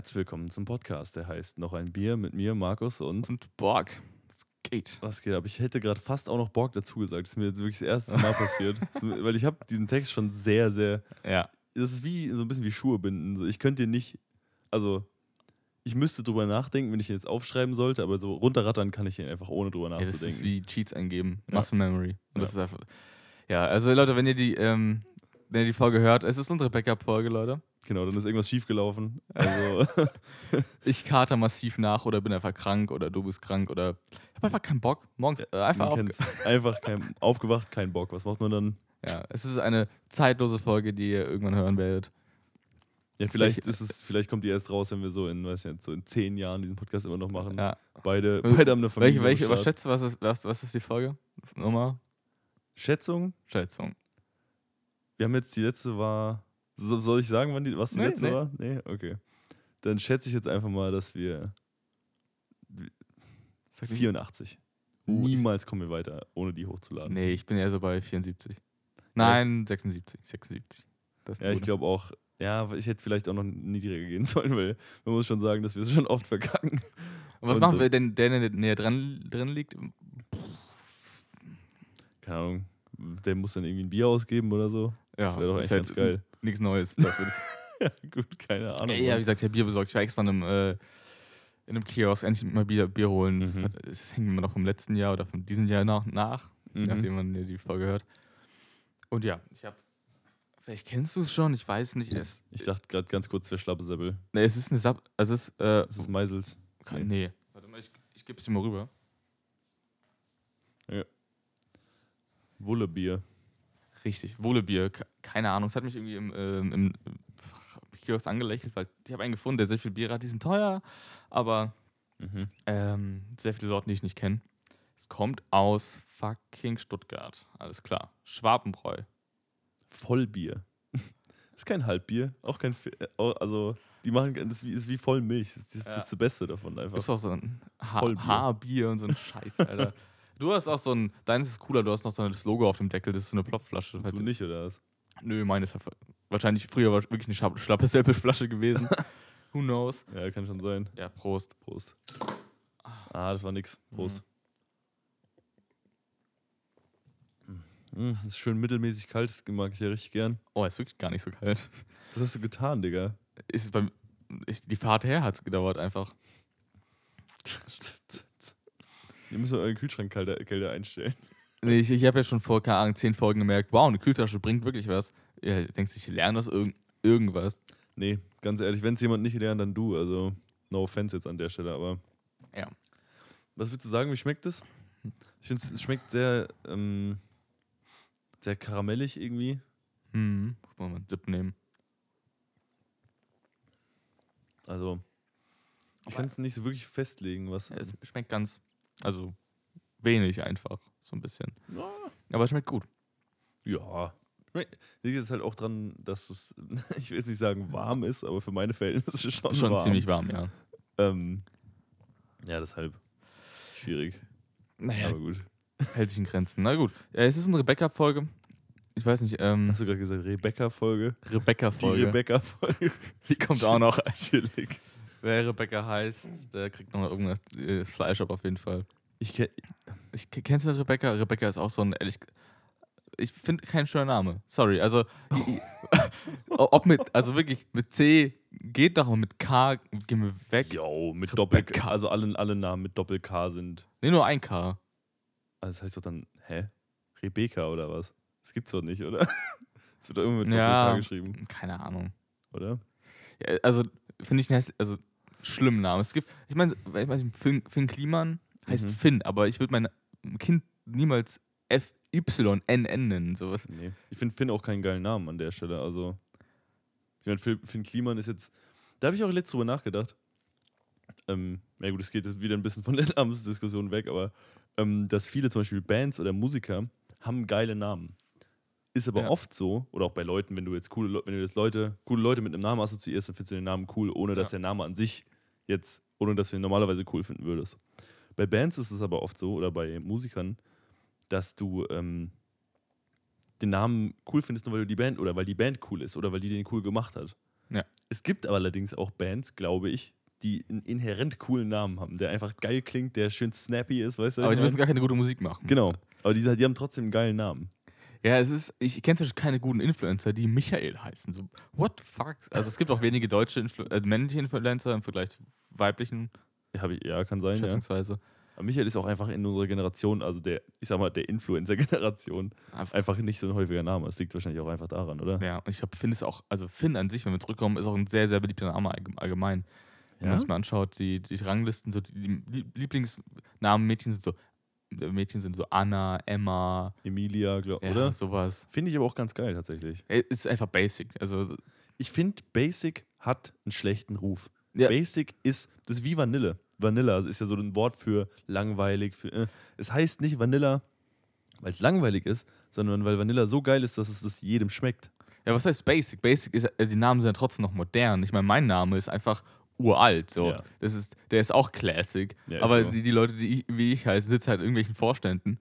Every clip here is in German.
Herzlich willkommen zum Podcast, der heißt Noch ein Bier mit mir, Markus und. Und Borg. Es geht. Was geht ab? Ich hätte gerade fast auch noch Borg dazu gesagt. Das ist mir jetzt wirklich das erste Mal passiert. Weil ich habe diesen Text schon sehr, sehr. Ja. Das ist wie so ein bisschen wie Schuhe binden. Ich könnte dir nicht. Also, ich müsste drüber nachdenken, wenn ich ihn jetzt aufschreiben sollte, aber so runterrattern kann ich ihn einfach ohne drüber ja das nachzudenken. ist wie Cheats eingeben. Ja. Muscle Memory. Und Ja. das ist einfach. Ja, also Leute, wenn ihr die, ähm, wenn ihr die Folge hört, es ist unsere Backup-Folge, Leute. Genau, dann ist irgendwas schiefgelaufen. Also, Ich kater massiv nach oder bin einfach krank oder du bist krank oder ich habe einfach keinen Bock. Morgens äh, einfach auf. einfach kein, aufgewacht, kein Bock. Was macht man dann? Ja, es ist eine zeitlose Folge, die ihr irgendwann hören werdet. Ja, vielleicht, ist es, vielleicht kommt die erst raus, wenn wir so in, weiß ich nicht, so in zehn Jahren diesen Podcast immer noch machen. Ja. Beide, Wel- beide haben eine Familie. Welche, welche überschätzt, was ist, was, was ist die Folge? Nummer? Schätzung? Schätzung. Wir haben jetzt die letzte war. So, soll ich sagen, wann die, was die Nee, letzte nee. war? Nee, okay. Dann schätze ich jetzt einfach mal, dass wir Sag nicht- 84. Uh, Niemals kommen wir weiter, ohne die hochzuladen. Nee, ich bin eher so bei 74. Nein, 76. 76. Das ist Ja, ich glaube auch. Ja, ich hätte vielleicht auch noch niedriger gehen sollen, weil man muss schon sagen, dass wir es schon oft verkacken. Und was und, machen äh, wir denn, der der näher dran, drin liegt? Keine Ahnung. Der muss dann irgendwie ein Bier ausgeben oder so. Ja, das wäre doch ist eigentlich ganz geil. Nichts Neues. Dafür. Das, Ja, gut, keine Ahnung. ja, wie Mann. gesagt, ich habe Bier besorgt. Ich war extra in einem, äh, in einem Kiosk endlich mal Bier, Bier holen. Das, Mhm. hat, das hängt mir noch vom letzten Jahr oder von diesem Jahr nach, nach Mhm. nachdem man die Folge hört. Und ja, ich habe. Vielleicht kennst du es schon, ich weiß nicht. Es, Ich dachte gerade ganz kurz, es wäre Schlappesäppel. nee, es ist eine Sub. Also es ist. Äh, Das ist Meisels. nee. nee. Warte mal, ich, ich gebe es dir mal rüber. Wullebier. Richtig, Wohlebier. Ke- Keine Ahnung, es hat mich irgendwie im, ähm, im Kiosk angelächelt, weil ich habe einen gefunden, der sehr viel Bier hat. Die sind teuer, aber Mhm. ähm, sehr viele Sorten, die ich nicht kenne. Es kommt aus fucking Stuttgart. Alles klar. Schwabenbräu. Vollbier. ist kein Halbbier, auch kein. Fi- äh, Also, die machen. Das ist wie, ist wie Vollmilch. Das ist das, Ja. ist das Beste davon einfach. Gibt auch so ein ha Vollbier. Haarbier und so ein Scheiß, Alter. Du hast auch so ein, deines ist cooler, du hast noch so das Logo auf dem Deckel, das ist so eine Plopflasche. falls Du es- nicht, oder was? Nö, meine ist ja wahrscheinlich früher war wirklich eine schla- schlappe Seppelflasche gewesen. Who knows? Ja, kann schon sein. Ja, Prost. Prost. Ah, das war nix. Prost. Mm, das ist schön mittelmäßig kalt, das mag ich ja richtig gern. Oh, ist wirklich gar nicht so kalt. Was hast du getan, Digga? Ist es beim, ist, die Fahrt her hat es gedauert einfach. Ihr müsst euren Kühlschrank kälter, einstellen. Nee, ich ich habe ja schon vor, keine Ahnung, zehn Folgen gemerkt, wow, eine Kühltasche bringt wirklich was. Ja, du denkst, ich lerne das irg irgendwas. Nee, ganz ehrlich, wenn es jemand nicht lernt, dann du. Also, no offense jetzt an der Stelle, aber. Ja. Was würdest du sagen, wie schmeckt es? Ich finde, es schmeckt sehr, ähm, sehr karamellig irgendwie. Hm, muss man mal einen Sip nehmen. Also, ich kann es nicht so wirklich festlegen, was. Es schmeckt ganz, also wenig einfach, so ein bisschen. Ja. Aber es schmeckt gut. Ja. Liegt jetzt halt auch dran, dass es, ich will jetzt nicht sagen warm ist, aber für meine Verhältnisse schon, Schon warm. ziemlich warm, ja. Ähm, ja, deshalb schwierig. Naja, Aber gut. hält sich in Grenzen. Na gut, ja, es ist unsere Backup-Folge. Ich weiß nicht, ähm, Hast du gerade gesagt, Rebecca-Folge? Die Rebecca-Folge. Rebecca-Folge. Die kommt auch noch. Chillig. Wer Rebecca heißt, der kriegt noch irgendwas äh, Fleisch ab auf jeden Fall. Ich Ich, kennst du Rebecca? Rebecca ist auch so ein, ehrlich, ich finde kein schöner Name. Sorry, also ob mit, also wirklich mit C geht doch, aber mit K gehen wir weg. yo, mit Doppel Rebecca. Also alle, alle Namen mit Doppel-K sind. Nee, nur ein K. Also das heißt doch dann, hä? Rebecca oder was? Das gibt's doch nicht, oder? Das wird doch immer mit Ja. Doppel-K geschrieben, Keine Ahnung. oder? Ja, also finde ich also schlimmen Namen. Es gibt, ich meine, ich weiß nicht, Finn, Finn Kliman heißt Mhm. Finn, aber ich würde mein Kind niemals F-Y-N-N nennen. Sowas. Nee. Ich finde Finn auch keinen geilen Namen an der Stelle. Also, ich meine, Finn, Finn Kliman ist jetzt. Da habe ich auch letztes drüber nachgedacht. Ähm, ja gut, es geht jetzt wieder ein bisschen von der Namensdiskussion weg, aber ähm, dass viele zum Beispiel Bands oder Musiker haben geile Namen. Ist aber Ja. oft so, oder auch bei Leuten, wenn du jetzt coole, wenn du jetzt Leute, coole Leute mit einem Namen assoziierst, dann findest du den Namen cool, ohne dass Ja. der Name an sich jetzt, ohne dass du ihn normalerweise cool finden würdest. Bei Bands ist es aber oft so, oder bei Musikern, dass du ähm, den Namen cool findest, nur weil du die Band oder weil die Band cool ist oder weil die den cool gemacht hat. Ja. Es gibt aber allerdings auch Bands, glaube ich, die einen inhärent coolen Namen haben, der einfach geil klingt, der schön snappy ist, weißt du? Aber die müssen gar keine gute Musik machen. genau. Aber die, die haben trotzdem einen geilen Namen. Ja, es ist, ich kenne zum Beispiel keine guten Influencer, die Michael heißen. So, what the fuck? Also es gibt auch wenige deutsche Influ äh, männliche Influencer im Vergleich zu weiblichen, Ja, ich, ja kann sein, ja. schätzungsweise. Aber Michael ist auch einfach in unserer Generation, also der, ich sag mal, der Influencer-Generation, Einfach, einfach nicht so ein häufiger Name. Das liegt wahrscheinlich auch einfach daran, oder? ja, und ich Finn ist auch, also Finn an sich, wenn wir zurückkommen, ist auch ein sehr, sehr beliebter Name allgem- allgemein. Wenn man Ja? sich mal anschaut, die, die Ranglisten, so die, Lieblingsnamen Mädchen sind so, Mädchen sind so Anna, Emma, Emilia, glaub, ja, oder? sowas. Finde ich aber auch ganz geil tatsächlich. Ist einfach basic. Also, Ich finde, Basic hat einen schlechten Ruf. Ja. Basic ist, das ist wie Vanille. Vanilla ist ja so ein Wort für langweilig. Für, äh. Es heißt nicht Vanilla, weil es langweilig ist, sondern weil Vanilla so geil ist, dass es das jedem schmeckt. ja, was heißt basic? Basic ist, also die Namen sind ja trotzdem noch modern. Ich meine, mein Name ist einfach uralt. So. Ja. Das ist, der ist auch Classic. Ja, aber so. die, die Leute, die ich, wie ich heiße, sitzen halt in irgendwelchen Vorständen.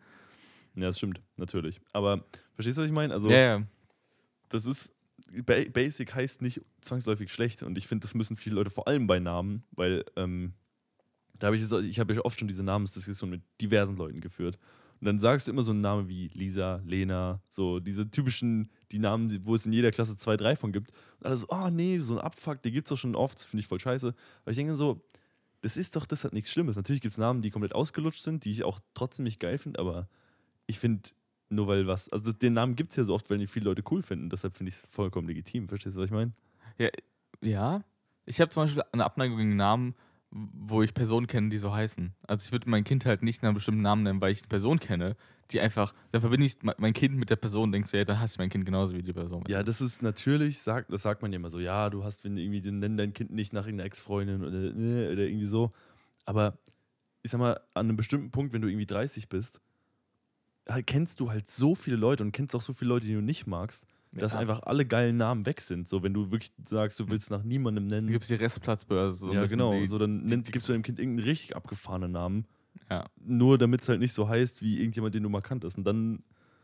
Ja, das stimmt, natürlich. Aber verstehst du, was ich meine? Also, ja. das ist. Ba Basic heißt nicht zwangsläufig schlecht und ich finde, das müssen viele Leute vor allem bei Namen, weil ähm, da habe ich jetzt, ich habe ja oft schon diese Namensdiskussion mit diversen Leuten geführt. Und dann sagst du immer so einen Namen wie Lisa, Lena, so diese typischen, die Namen, wo es in jeder Klasse zwei, drei von gibt. Und alle so, oh nee, so ein Abfuck, die gibt es doch schon oft, das finde ich voll scheiße. Aber ich denke so, das ist doch, das hat nichts Schlimmes. Natürlich gibt es Namen, die komplett ausgelutscht sind, die ich auch trotzdem nicht geil finde, aber ich finde, nur weil was, also das, den Namen gibt es ja so oft, weil die viele Leute cool finden. Deshalb finde ich es vollkommen legitim. Verstehst du, was ich meine? Ja. Ich habe zum Beispiel eine Abneigung gegen Namen, wo ich Personen kenne, die so heißen. Also ich würde mein Kind halt nicht nach einem bestimmten Namen nennen, weil ich eine Person kenne, die einfach, da verbinde ich me- mein Kind mit der Person, denkst du, ja, dann hasse ich mein Kind genauso wie die Person. Ja, das ist natürlich, sagt, das sagt man ja immer so, ja, du hast, irgendwie, nenn dein Kind nicht nach irgendeiner Ex-Freundin oder, äh, oder irgendwie so. Aber ich sag mal, an einem bestimmten Punkt, wenn du irgendwie 30 bist, halt kennst du halt so viele Leute und kennst auch so viele Leute, die du nicht magst, dass Ja. einfach alle geilen Namen weg sind. So, wenn du wirklich sagst, du willst nach niemandem nennen. gibt es die Restplatzbörse. So ja, genau. Die, so, dann nennt, gibst du deinem Kind irgendeinen richtig abgefahrenen Namen. Ja. Nur damit es halt nicht so heißt wie irgendjemand, den du mal kanntest. Und dann,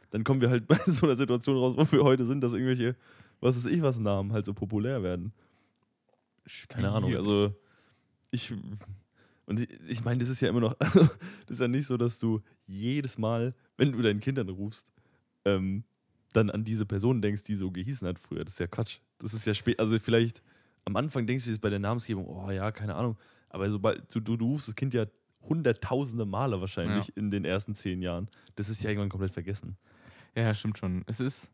dann kommen wir halt bei so einer Situation raus, wo wir heute sind, dass irgendwelche, was weiß ich, was Namen halt so populär werden. Keine Ahnung. Also, ich. Und ich, ich meine, das ist ja immer noch. das ist ja nicht so, dass du jedes Mal, wenn du deinen Kindern rufst, ähm, dann an diese Person denkst, die so gehießen hat früher. Das ist ja Quatsch. Das ist ja spät. Also, vielleicht am Anfang denkst du jetzt bei der Namensgebung, oh ja, keine Ahnung. Aber sobald du, du, du rufst das Kind ja hunderttausende Male wahrscheinlich in den ersten zehn Jahren. Das ist ja irgendwann komplett vergessen. Ja, ja, stimmt schon. Es ist.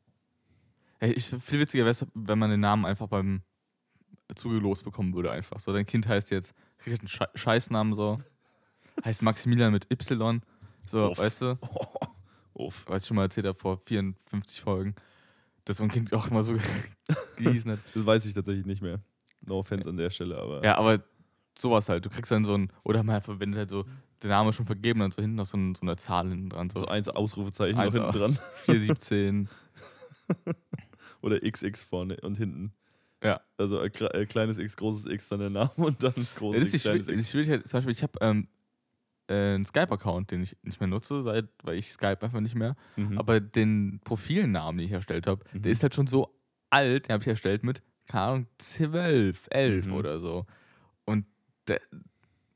Ich, viel witziger wäre es, wenn man den Namen einfach beim zugelost bekommen würde, einfach. So, dein Kind heißt jetzt, kriegt einen Schei- Scheißnamen so. Heißt Maximilian mit Y. So, Uff. weißt du? Uff. Was ich schon mal erzählt habe vor 54 Folgen. Dass so ein Kind auch immer so gehießen hat. Das weiß ich tatsächlich nicht mehr. No offense an der Stelle, aber. Ja, aber sowas halt. Du kriegst dann so ein, oder mal verwendet halt so, der Name ist schon vergeben, dann so hinten noch so, ein, so eine Zahl hinten dran. So, So eins Ausrufezeichen Eins noch hinten dran. 417. Oder XX vorne und hinten. Ja. Also ein kle- äh, kleines X, großes X, dann der Name und dann Ja, großes das ist die, X, kleines X. Schwierigkeit. Zum Beispiel, ich habe ähm, äh, einen Skype-Account, den ich nicht mehr nutze, seit, weil ich Skype einfach nicht mehr. Mhm. Aber den Profilnamen, den ich erstellt habe, Mhm. der ist halt schon so alt, den habe ich erstellt mit, keine Ahnung, 12, 11 Mhm. oder so. Und der,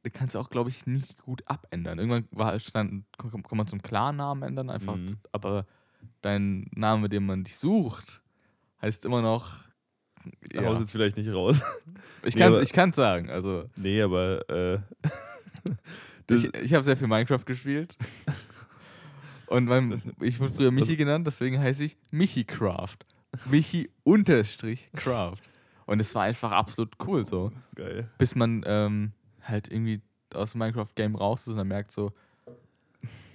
der kannst du auch, glaube ich, nicht gut abändern. Irgendwann war, stand, kann, kann man zum Klarnamen ändern, einfach. Mhm. zu- Aber dein Name, mit dem man dich sucht, heißt immer noch. Ja. haust jetzt vielleicht nicht raus. Ich kann es kann's sagen. Also, nee, aber äh, ich ich habe sehr viel Minecraft gespielt. Und mein, ich wurde früher Michi genannt, deswegen heiße ich Michi Craft. Michi unterstrich Craft. Und es war einfach absolut cool so. geil. Bis man ähm, halt irgendwie aus dem Minecraft-Game raus ist und dann merkt so,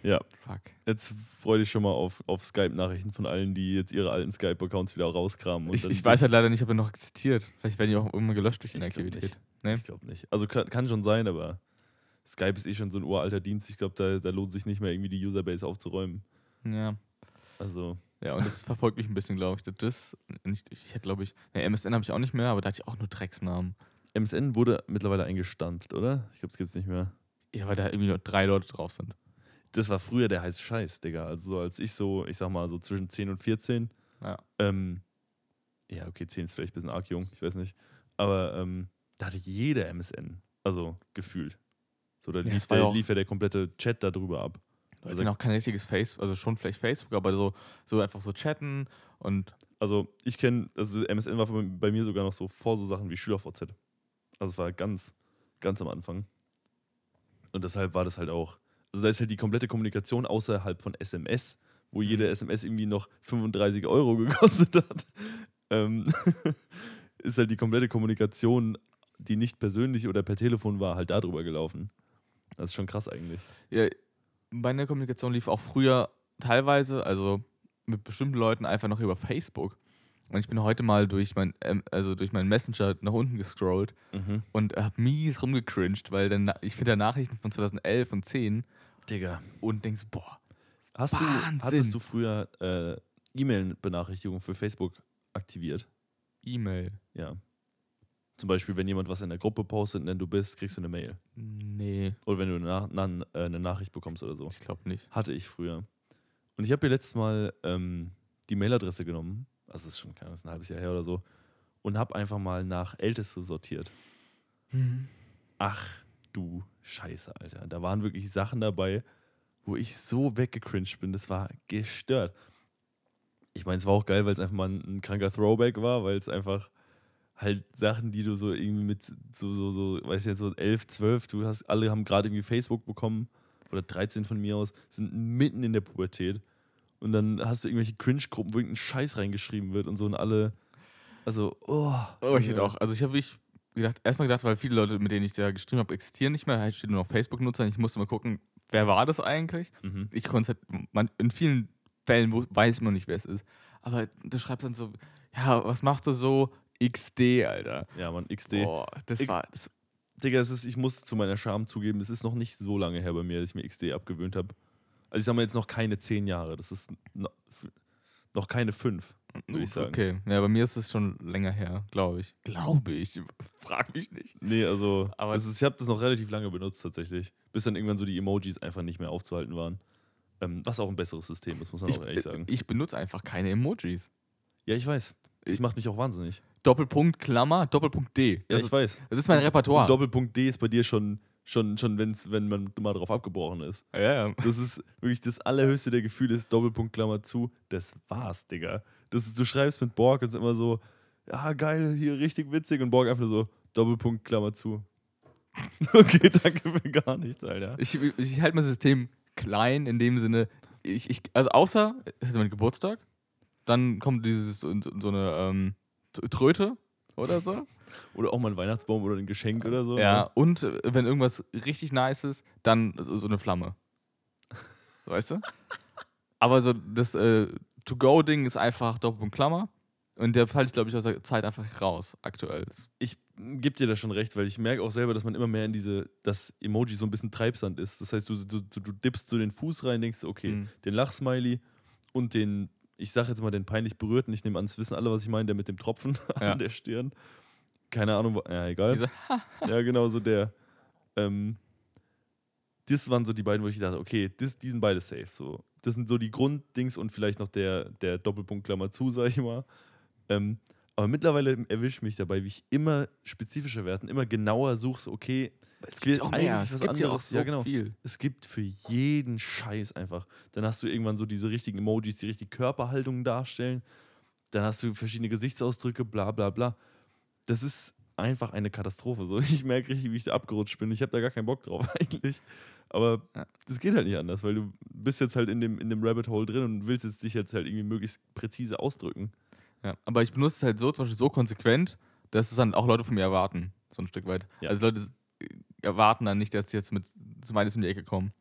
Ja, fuck. jetzt freu dich schon mal auf, auf Skype-Nachrichten von allen, die jetzt ihre alten Skype-Accounts wieder rauskramen. Und Ich, ich weiß halt leider nicht, ob er noch existiert. Vielleicht werden die auch immer gelöscht durch Ich glaub Inaktivität. Ich glaube nicht. Also kann, kann schon sein, aber Skype ist eh schon so ein uralter Dienst. Ich glaube, da, da lohnt sich nicht mehr irgendwie die Userbase aufzuräumen. Ja. Also, Ja, und das verfolgt mich ein bisschen, glaube ich. Das, nicht, ich hätte, glaube ich, ne, MSN habe ich auch nicht mehr, aber da hatte ich auch nur Drecksnamen. MSN wurde mittlerweile eingestampft, oder? Ich glaube, es gibt es nicht mehr. Ja, weil da irgendwie nur drei Leute drauf sind. Das war früher der heiße Scheiß, Digga. Also, so als ich so, ich sag mal, so zwischen 10 und 14. Ja. Ähm, ja, okay, 10 ist vielleicht ein bisschen arg jung, ich weiß nicht. Aber ähm, da hatte jeder MSN. Also gefühlt. So, da Ja, lief, der, lief ja der komplette Chat da drüber ab. Das Also- ist ja auch kein richtiges Facebook, also schon vielleicht Facebook, aber so, so einfach so chatten und Also ich kenne, also MSN war bei- mir sogar noch so vor so Sachen wie SchülerVZ. Also es war ganz, ganz am Anfang. Und deshalb war das halt auch, also da ist halt die komplette Kommunikation außerhalb von SMS, wo jede Mhm. SMS irgendwie noch 35 Euro gekostet hat, ähm, ist halt die komplette Kommunikation, die nicht persönlich oder per Telefon war, halt darüber gelaufen. Das ist schon krass eigentlich. ja, meine Kommunikation lief auch früher teilweise, also mit bestimmten Leuten einfach noch über Facebook. Und ich bin heute mal durch mein, ähm, also durch meinen Messenger nach unten gescrollt und habe mies rumgecringed, weil dann, ich finde da Nachrichten von 2011 und 10 Digga. und denkst, boah, Hast du, Wahnsinn. hattest du früher äh, E-Mail-Benachrichtigungen für Facebook aktiviert? E-Mail. Ja. Zum Beispiel, wenn jemand was in der Gruppe postet, nenn du bist, kriegst du eine Mail. Nee, Oder wenn du eine, Nach na, äh, eine Nachricht bekommst oder so. ich glaube nicht. Hatte ich früher. Und ich habe mir letztes Mal ähm, die Mailadresse genommen, also das ist schon keine Ahnung, ein halbes Jahr her oder so, und habe einfach mal nach Älteste sortiert. Ach du Scheiße, Alter. Da waren wirklich Sachen dabei, wo ich so weggecringed bin. Das war gestört. Ich meine, es war auch geil, weil es einfach mal ein, ein kranker Throwback war, weil es einfach halt Sachen, die du so irgendwie mit so, so, so, weiß ich jetzt, so 11, 12, du hast, alle haben gerade irgendwie Facebook bekommen oder 13 von mir aus, sind mitten in der Pubertät. Und dann hast du irgendwelche Cringe-Gruppen, wo irgendein Scheiß reingeschrieben wird und so und alle, also, oh. Oh, ich hätte auch. Also ich habe wirklich gedacht, erstmal gedacht, weil viele Leute, mit denen ich da geschrieben habe, existieren nicht mehr. Halt steht nur noch Facebook-Nutzer. Ich musste mal gucken, wer war das eigentlich? Mhm. Ich konnte halt, man, in vielen Fällen wo, weiß man nicht, wer es ist. Aber du schreibst dann so, ja, was machst du so? XD, Alter. Ja, Mann, XD. Boah, das Ich- war, das, Digga, es ist, ich muss zu meiner Scham zugeben, es ist noch nicht so lange her bei mir, dass ich mir XD abgewöhnt habe. Also ich sag mal jetzt noch keine zehn Jahre, das ist noch keine fünf, würde ich sagen. okay. Ja, bei mir ist es schon länger her, glaube ich. Glaube ich. Frag mich nicht. Nee, also Aber- es ist, ich habe das noch relativ lange benutzt tatsächlich, bis dann irgendwann so die Emojis einfach nicht mehr aufzuhalten waren. Ähm, was auch ein besseres System ist, muss man Ich, auch ehrlich sagen. ich benutze einfach keine Emojis. Ja, ich weiß. Das Ich- macht mich auch wahnsinnig. Doppelpunkt, Klammer, Doppelpunkt D. Ja, Das, ich ist, weiß. das ist mein Und Repertoire. Doppelpunkt D ist bei dir schon, schon, schon wenn's, wenn man mal drauf abgebrochen ist. ja, ja. Das ist wirklich das allerhöchste der Gefühle ist Doppelpunkt Klammer zu. Das war's, Digga. Das ist, du schreibst mit Borg und immer so, ja geil, hier richtig witzig und Borg einfach nur so Doppelpunkt Klammer zu. okay, danke für gar nichts, Alter. Ich, ich halte mein System klein in dem Sinne, ich, ich, also außer es ist mein Geburtstag, dann kommt dieses so, so eine ähm, Tröte oder so. Oder auch mal ein Weihnachtsbaum oder ein Geschenk oder so. ja, ne? und äh, wenn irgendwas richtig nice ist, dann so, eine Flamme. Weißt du? Aber so das äh, To-Go-Ding ist einfach Doppelpunkt Klammer. Und der falle ich, glaube ich, aus der Zeit einfach raus, aktuell. Ich gebe dir da schon recht, weil ich merke auch selber, dass man immer mehr in diese, dass Emoji so ein bisschen Treibsand ist. Das heißt, du, du, du, du dippst so den Fuß rein, denkst, okay, Mhm. den Lachsmiley und den, ich sag jetzt mal den peinlich berührten, ich nehme an, es wissen alle, was ich meine, der mit dem Tropfen Ja. an der Stirn. Keine Ahnung, ja, egal. diese, Ja, genau, so der. Ähm, das waren so die beiden, wo ich dachte, okay, das, die sind beide safe. So. Das sind so die Grunddings und vielleicht noch der, der Doppelpunkt Klammer zu, sag ich mal. Ähm, aber mittlerweile erwischt mich dabei, wie ich immer spezifischer werden, immer genauer suche, okay, es gibt auch mehr, eigentlich es was gibt ja auch anderes. so Ja, genau. viel. es gibt für jeden Scheiß einfach. Dann hast du irgendwann so diese richtigen Emojis, die richtig Körperhaltungen darstellen. Dann hast du verschiedene Gesichtsausdrücke, bla bla bla. Das ist einfach eine Katastrophe. So, ich merke richtig, wie ich da abgerutscht bin. Ich habe da gar keinen Bock drauf eigentlich. Aber Ja. das geht halt nicht anders, weil du bist jetzt halt in dem, in dem Rabbit Hole drin und willst jetzt dich jetzt halt irgendwie möglichst präzise ausdrücken. Ja, aber ich benutze es halt so, zum Beispiel so konsequent, dass es dann auch Leute von mir erwarten, so ein Stück weit. Ja. Also Leute äh, erwarten dann nicht, dass sie jetzt mit Smileys um die Ecke kommen.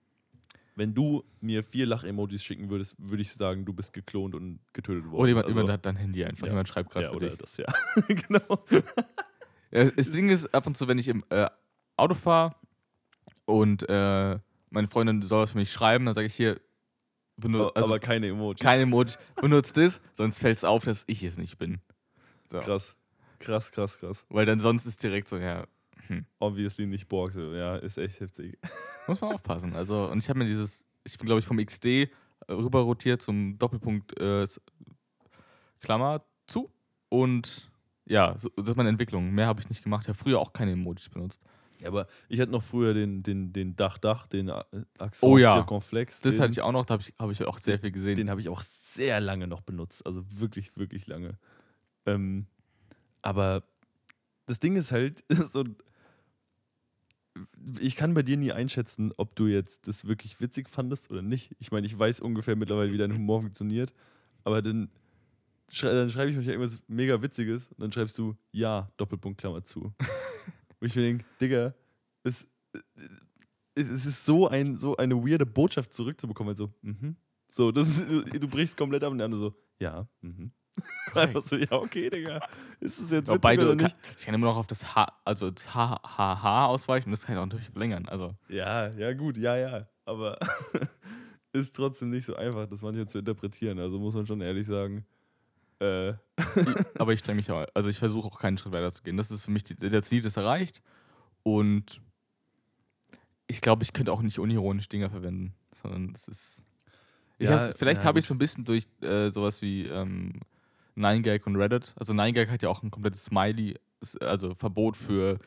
Wenn du mir vier Lach-Emojis schicken würdest, würde ich sagen, du bist geklont und getötet worden. Oder jemand, Also- jemand hat dein Handy einfach, Ja. jemand schreibt gerade ja, für oder dich. das, ja. genau. Ja, das Ding ist, ab und zu, wenn ich im äh, Auto fahre und äh, meine Freundin soll was für mich schreiben, dann sage ich hier, benutze, also aber keine Emojis. keine Emoji, benutzt das, sonst fällt es auf, dass ich es nicht bin. So. Krass. Krass, krass, krass. Weil dann sonst ist direkt so, ja, hm, Obviously nicht Borg. so. Ja, ist echt heftig. muss man aufpassen. Also, und ich habe mir dieses, ich bin glaube ich vom XD äh, rüber rotiert zum Doppelpunkt äh, Klammer zu und Ja, so, das ist meine Entwicklung. Mehr habe ich nicht gemacht. Ich habe früher auch keine Emojis benutzt. Ja, aber ich hatte noch früher den, den, den Dach-Dach, den äh, Accent Oh ja. Circonflex. Das den, hatte ich auch noch, da habe ich, hab ich auch sehr viel gesehen. Den habe ich auch sehr lange noch benutzt. Also wirklich, wirklich lange. Ähm, aber das Ding ist halt, so, ich kann bei dir nie einschätzen, ob du jetzt das wirklich witzig fandest oder nicht. Ich meine, ich weiß ungefähr mittlerweile, wie dein Humor funktioniert. Aber dann, schrei dann schreibe ich mich ja irgendwas mega Witziges und dann schreibst du Ja, Doppelpunkt, Klammer zu. Wo ich mir denke, Digga, es, es, es ist so, ein, so eine weirde Botschaft zurückzubekommen. Also, mhm. So, das ist, du brichst komplett ab und der andere so, ja, mhm. Einfach so, ja, okay, Digga. Ist es jetzt witzig Wobei du, oder kann, nicht? ich kann immer noch auf das H, also das H, H, H ausweichen und das kann ich auch natürlich verlängern. Also, Ja, ja, gut, ja, ja. Aber ist trotzdem nicht so einfach, das manchmal zu interpretieren. Also muss man schon ehrlich sagen. Äh, aber ich stelle mich auch, also ich versuche auch keinen Schritt weiter zu gehen. Das ist für mich, die, der Ziel ist erreicht und ich glaube, ich könnte auch nicht unironisch Dinger verwenden, sondern es ist. Ja, vielleicht ja, habe ich so ein bisschen durch äh, sowas wie ähm, 9gag und Reddit. Also 9gag hat ja auch ein komplettes Smiley, also Verbot für,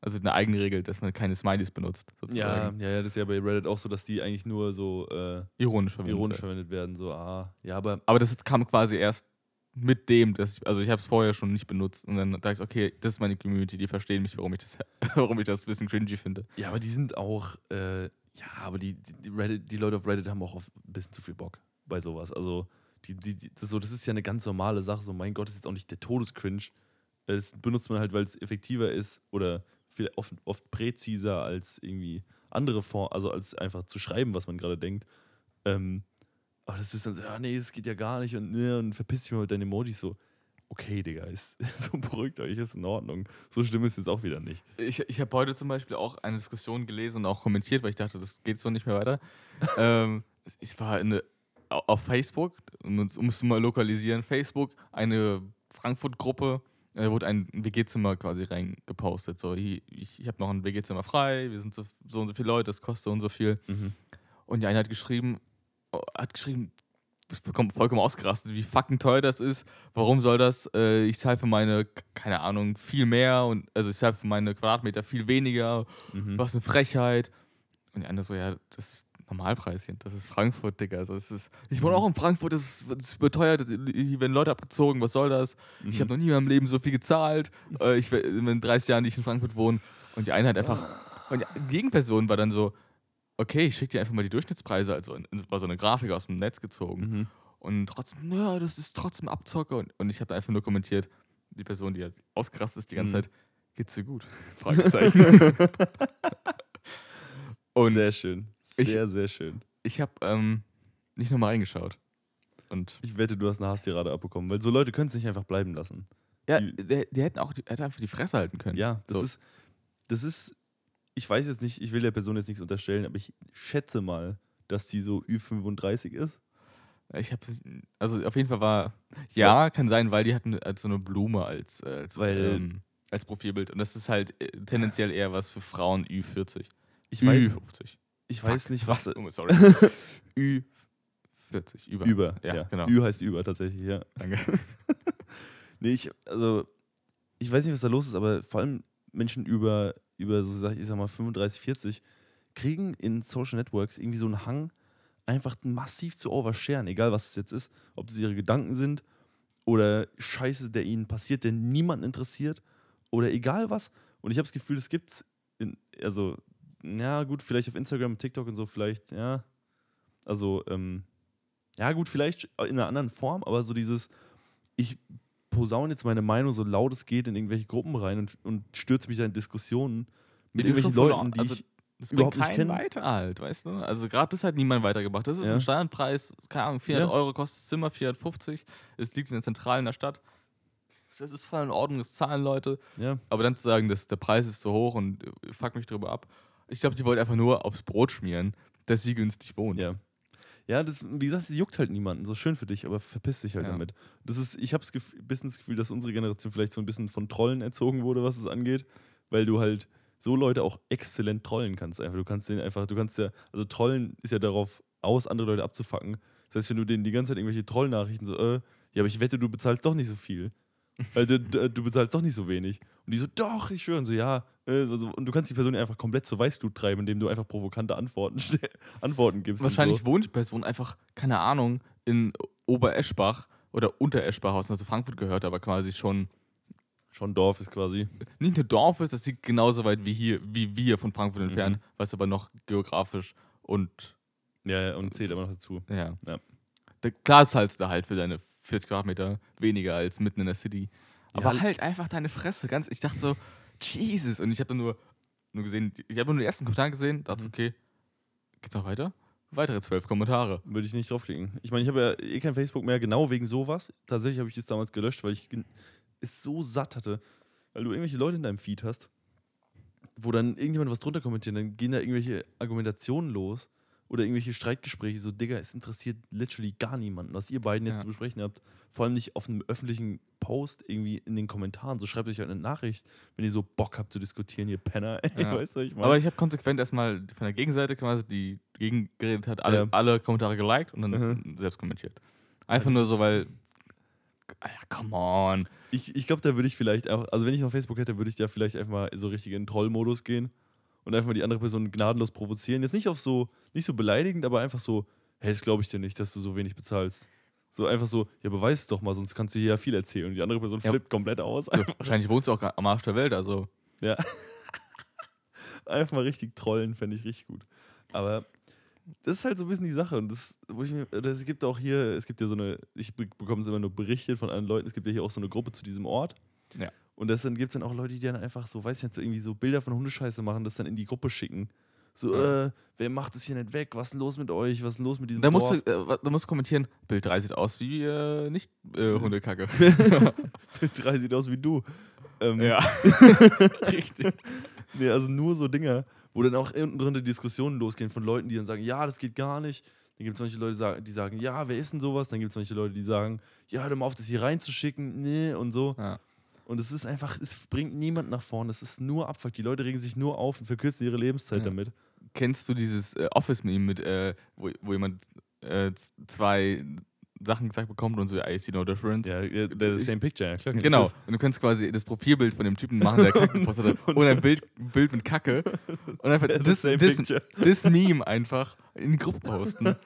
also eine eigene Regel, dass man keine Smileys benutzt, ja, sozusagen. ja, ja, das ist ja bei Reddit auch so, dass die eigentlich nur so äh, Ironisch verwendet. ironisch werden. verwendet werden. So, ah, ja, aber Aber das kam quasi erst mit dem, dass ich, also ich habe es vorher schon nicht benutzt und dann dachte ich, okay, das ist meine Community, die verstehen mich, warum ich das, warum ich das ein bisschen cringy finde. Ja, aber die sind auch, äh, ja, aber die, die, Reddit, die Leute auf Reddit haben auch ein bisschen zu viel Bock bei sowas. Also, die, die, die, das, so, das ist ja eine ganz normale Sache. So, mein Gott, das ist jetzt auch nicht der Todescringe. Das benutzt man halt, weil es effektiver ist oder viel, oft, oft präziser als irgendwie andere Formen, also als einfach zu schreiben, was man gerade denkt. Ähm, aber das ist dann so, ja, nee, das geht ja gar nicht und, ne, und verpiss dich mal mit deinen Emojis so. Okay, Digga, ist, so beruhigt euch, ist in Ordnung. So schlimm ist jetzt auch wieder nicht. Ich, ich habe heute zum Beispiel auch eine Diskussion gelesen und auch kommentiert, weil ich dachte, das geht so nicht mehr weiter. ähm, ich war in auf Facebook, um es es mal lokalisieren, Facebook, eine Frankfurt-Gruppe, da wurde ein WG-Zimmer quasi reingepostet. So, ich, ich, habe noch ein WG-Zimmer frei, wir sind so, so und so viele Leute, das kostet so und so viel. Und die eine hat geschrieben, oh, hat geschrieben, ist vollkommen, vollkommen ausgerastet, wie fucking teuer das ist. Warum soll das? Äh, ich zahle für meine, keine Ahnung, viel mehr und also ich zahle für meine Quadratmeter viel weniger. Mhm. Was eine Frechheit. Und die andere so, ja, das ist Normalpreischen. Das ist Frankfurt, Digga. Also es ist, ich wohne auch in Frankfurt, das ist, das ist überteuert. Hier werden Leute abgezogen, was soll das? Ich habe noch nie in meinem Leben so viel gezahlt. Äh, ich, in den 30 Jahren, die ich in Frankfurt wohne. Und die eine hat einfach. Und die Gegenperson war dann so, okay, ich schicke dir einfach mal die Durchschnittspreise. Also war so eine Grafik aus dem Netz gezogen. Mhm. Und trotzdem, ja, das ist trotzdem Abzocke. Und, und ich habe einfach nur kommentiert, die Person, die halt ausgerastet ist die ganze Mhm. Zeit, geht's dir gut? Fragezeichen. und sehr schön. ich- Sehr, sehr schön. ich habe ähm, nicht nochmal reingeschaut. Und Ich wette, du hast eine Hasstirade abbekommen, weil so Leute können es nicht einfach bleiben lassen. ja, Die- die, die hätten auch die, hätte einfach die Fresse halten können. Ja, das So. ist, das ist, ich weiß jetzt nicht, ich will der Person jetzt nichts unterstellen, aber ich schätze mal, dass die so Ü35 ist. Ich habe also auf jeden Fall war, ja, kann sein, weil die hatten als so eine Blume als, als, Weil- ähm, als Profilbild. Und das ist halt äh, tendenziell eher was für Frauen Ü40. Ich weiß, Ü50. ich weiß nicht, was. Oh, sorry. Ü40, über. Über, Ja, ja, genau. Ü heißt über tatsächlich, ja. Danke. Nee, ich, also, ich weiß nicht, was da los ist, aber vor allem Menschen über, über so, ich sag mal, 35, 40 kriegen in Social Networks irgendwie so einen Hang, einfach massiv zu oversharen, egal was es jetzt ist, ob es ihre Gedanken sind oder Scheiße, der ihnen passiert, der niemanden interessiert oder egal was. Und ich habe das Gefühl, es gibt also, ja, gut, vielleicht auf Instagram, TikTok und so, vielleicht, ja. Also, ähm, ja, gut, vielleicht in einer anderen Form, aber so dieses, ich posaune jetzt meine Meinung so laut es geht in irgendwelche Gruppen rein und, und stürze mich da in Diskussionen mit schon irgendwelchen voll- Leuten, die also, ich. Das überhaupt nicht keinen weiter halt, weißt du? Also gerade das hat niemand weitergebracht. Das ist Ja. ein Standardpreis, keine Ahnung, 400 Ja. Euro kostet das Zimmer, 450. Es liegt in der Zentralen der Stadt. Das ist voll in Ordnung, das zahlen Leute. Ja, Aber dann zu sagen, dass der Preis ist zu hoch und fuck mich drüber ab. Ich glaube, die wollten einfach nur aufs Brot schmieren, dass sie günstig wohnt. ja. Ja, das, wie gesagt, das juckt halt niemanden. So schön für dich, aber verpiss dich halt Ja. damit. Das ist, ich habe ein bisschen das Gefühl, dass unsere Generation vielleicht so ein bisschen von Trollen erzogen wurde, was es angeht, weil du halt so Leute auch exzellent trollen kannst. Einfach. Du kannst den einfach, du kannst ja, also Trollen ist ja darauf aus, andere Leute abzufacken. Das heißt, wenn du denen die ganze Zeit irgendwelche Trollnachrichten so, äh, ja, aber ich wette, du bezahlst doch nicht so viel. Weil du, du bezahlst doch nicht so wenig. Und die so, doch, ich schwöre. Und so, ja. äh. Und du kannst die Person einfach komplett zur Weißglut treiben, indem du einfach provokante Antworten, Antworten gibst. Wahrscheinlich So. wohnt die Person einfach, keine Ahnung, in Obereschbach oder Untereschbachhausen, also Frankfurt gehört, aber quasi schon Schon Dorf ist quasi. nicht nur Dorf ist, das liegt genauso weit wie hier, wie wir von Frankfurt Mhm. entfernt, was aber noch geografisch und Ja, ja, und zählt aber noch dazu. ja. Ja. Da, klar zahlst du halt für deine 40 Quadratmeter weniger als mitten in der City. Aber Ja. halt einfach deine Fresse. Ganz, ich dachte so, Jesus. Und ich habe dann nur, nur gesehen, ich habe nur den ersten Kommentar gesehen, dachte, Mhm. okay, geht's noch weiter? Weitere zwölf Kommentare. Würde ich nicht draufklicken. Ich meine, ich habe ja eh kein Facebook mehr, genau wegen sowas. Tatsächlich habe ich das damals gelöscht, weil ich es so satt hatte. Weil du irgendwelche Leute in deinem Feed hast, wo dann irgendjemand was drunter kommentiert, dann gehen da irgendwelche Argumentationen los oder irgendwelche Streitgespräche. So, Digga, es interessiert literally gar niemanden, was ihr beiden jetzt Ja. zu besprechen habt. Vor allem nicht auf einem öffentlichen Post irgendwie in den Kommentaren. So schreibt euch halt eine Nachricht, wenn ihr so Bock habt zu diskutieren, ihr Penner. Ey, Ja. weißt du, ich meine? Aber ich habe konsequent erstmal von der Gegenseite quasi, die gegen geredet hat, alle, Ja. alle Kommentare geliked und dann Mhm. selbst kommentiert. Einfach das nur ist- so, weil. Alter, come on. Ich, ich glaube, da würde ich vielleicht auch, also wenn ich auf Facebook hätte, würde ich da vielleicht einfach mal so richtig in Trollmodus gehen und einfach mal die andere Person gnadenlos provozieren. Jetzt nicht auf so, nicht so beleidigend, aber einfach so, hey, das glaube ich dir nicht, dass du so wenig bezahlst. So einfach so, ja, beweis es doch mal, sonst kannst du hier ja viel erzählen. Und die andere Person Ja. flippt komplett aus. So, wahrscheinlich wohnst du auch am Arsch der Welt, also. Ja. Einfach mal richtig trollen, fände ich richtig gut. Aber das ist halt so ein bisschen die Sache. Und das, wo ich mir, das gibt auch hier, es gibt ja so eine, ich be- bekomme es immer nur berichtet von anderen Leuten, es gibt ja hier auch so eine Gruppe zu diesem Ort. Ja. Und das dann gibt es dann auch Leute, die dann einfach so, weiß ich nicht, so irgendwie so Bilder von Hundescheiße machen, das dann in die Gruppe schicken. So, äh, wer macht das hier nicht weg? Was ist denn los mit euch? Was ist denn los mit diesem Da musst, Dorf? du, äh, da musst du kommentieren, Bild 3 sieht aus wie äh, nicht äh, Hundekacke. Drei sieht aus wie du. Ähm, ja. Richtig. Nee, also nur so Dinger, wo dann auch unten drin die Diskussionen losgehen von Leuten, die dann sagen, ja, das geht gar nicht. Dann gibt es manche Leute, die sagen- die sagen, ja, wer ist denn sowas? Dann gibt es manche Leute, die sagen, ja, hör doch mal auf, das hier reinzuschicken, nee, und so. Ja. Und es ist einfach, es bringt niemand nach vorne. Es ist nur Abfuck. Die Leute regen sich nur auf und verkürzen ihre Lebenszeit Ja. damit. Kennst du dieses äh, Office-Meme mit, äh, wo, wo jemand äh, zwei Sachen gesagt bekommt und so, I see no difference? Ja, the same picture, ja klar. Genau. Und du kannst quasi das Profilbild von dem Typen machen, der Kacke gepostet hat, und ein Bild, Bild mit Kacke. Und einfach das, das, Meme einfach in die Gruppe posten.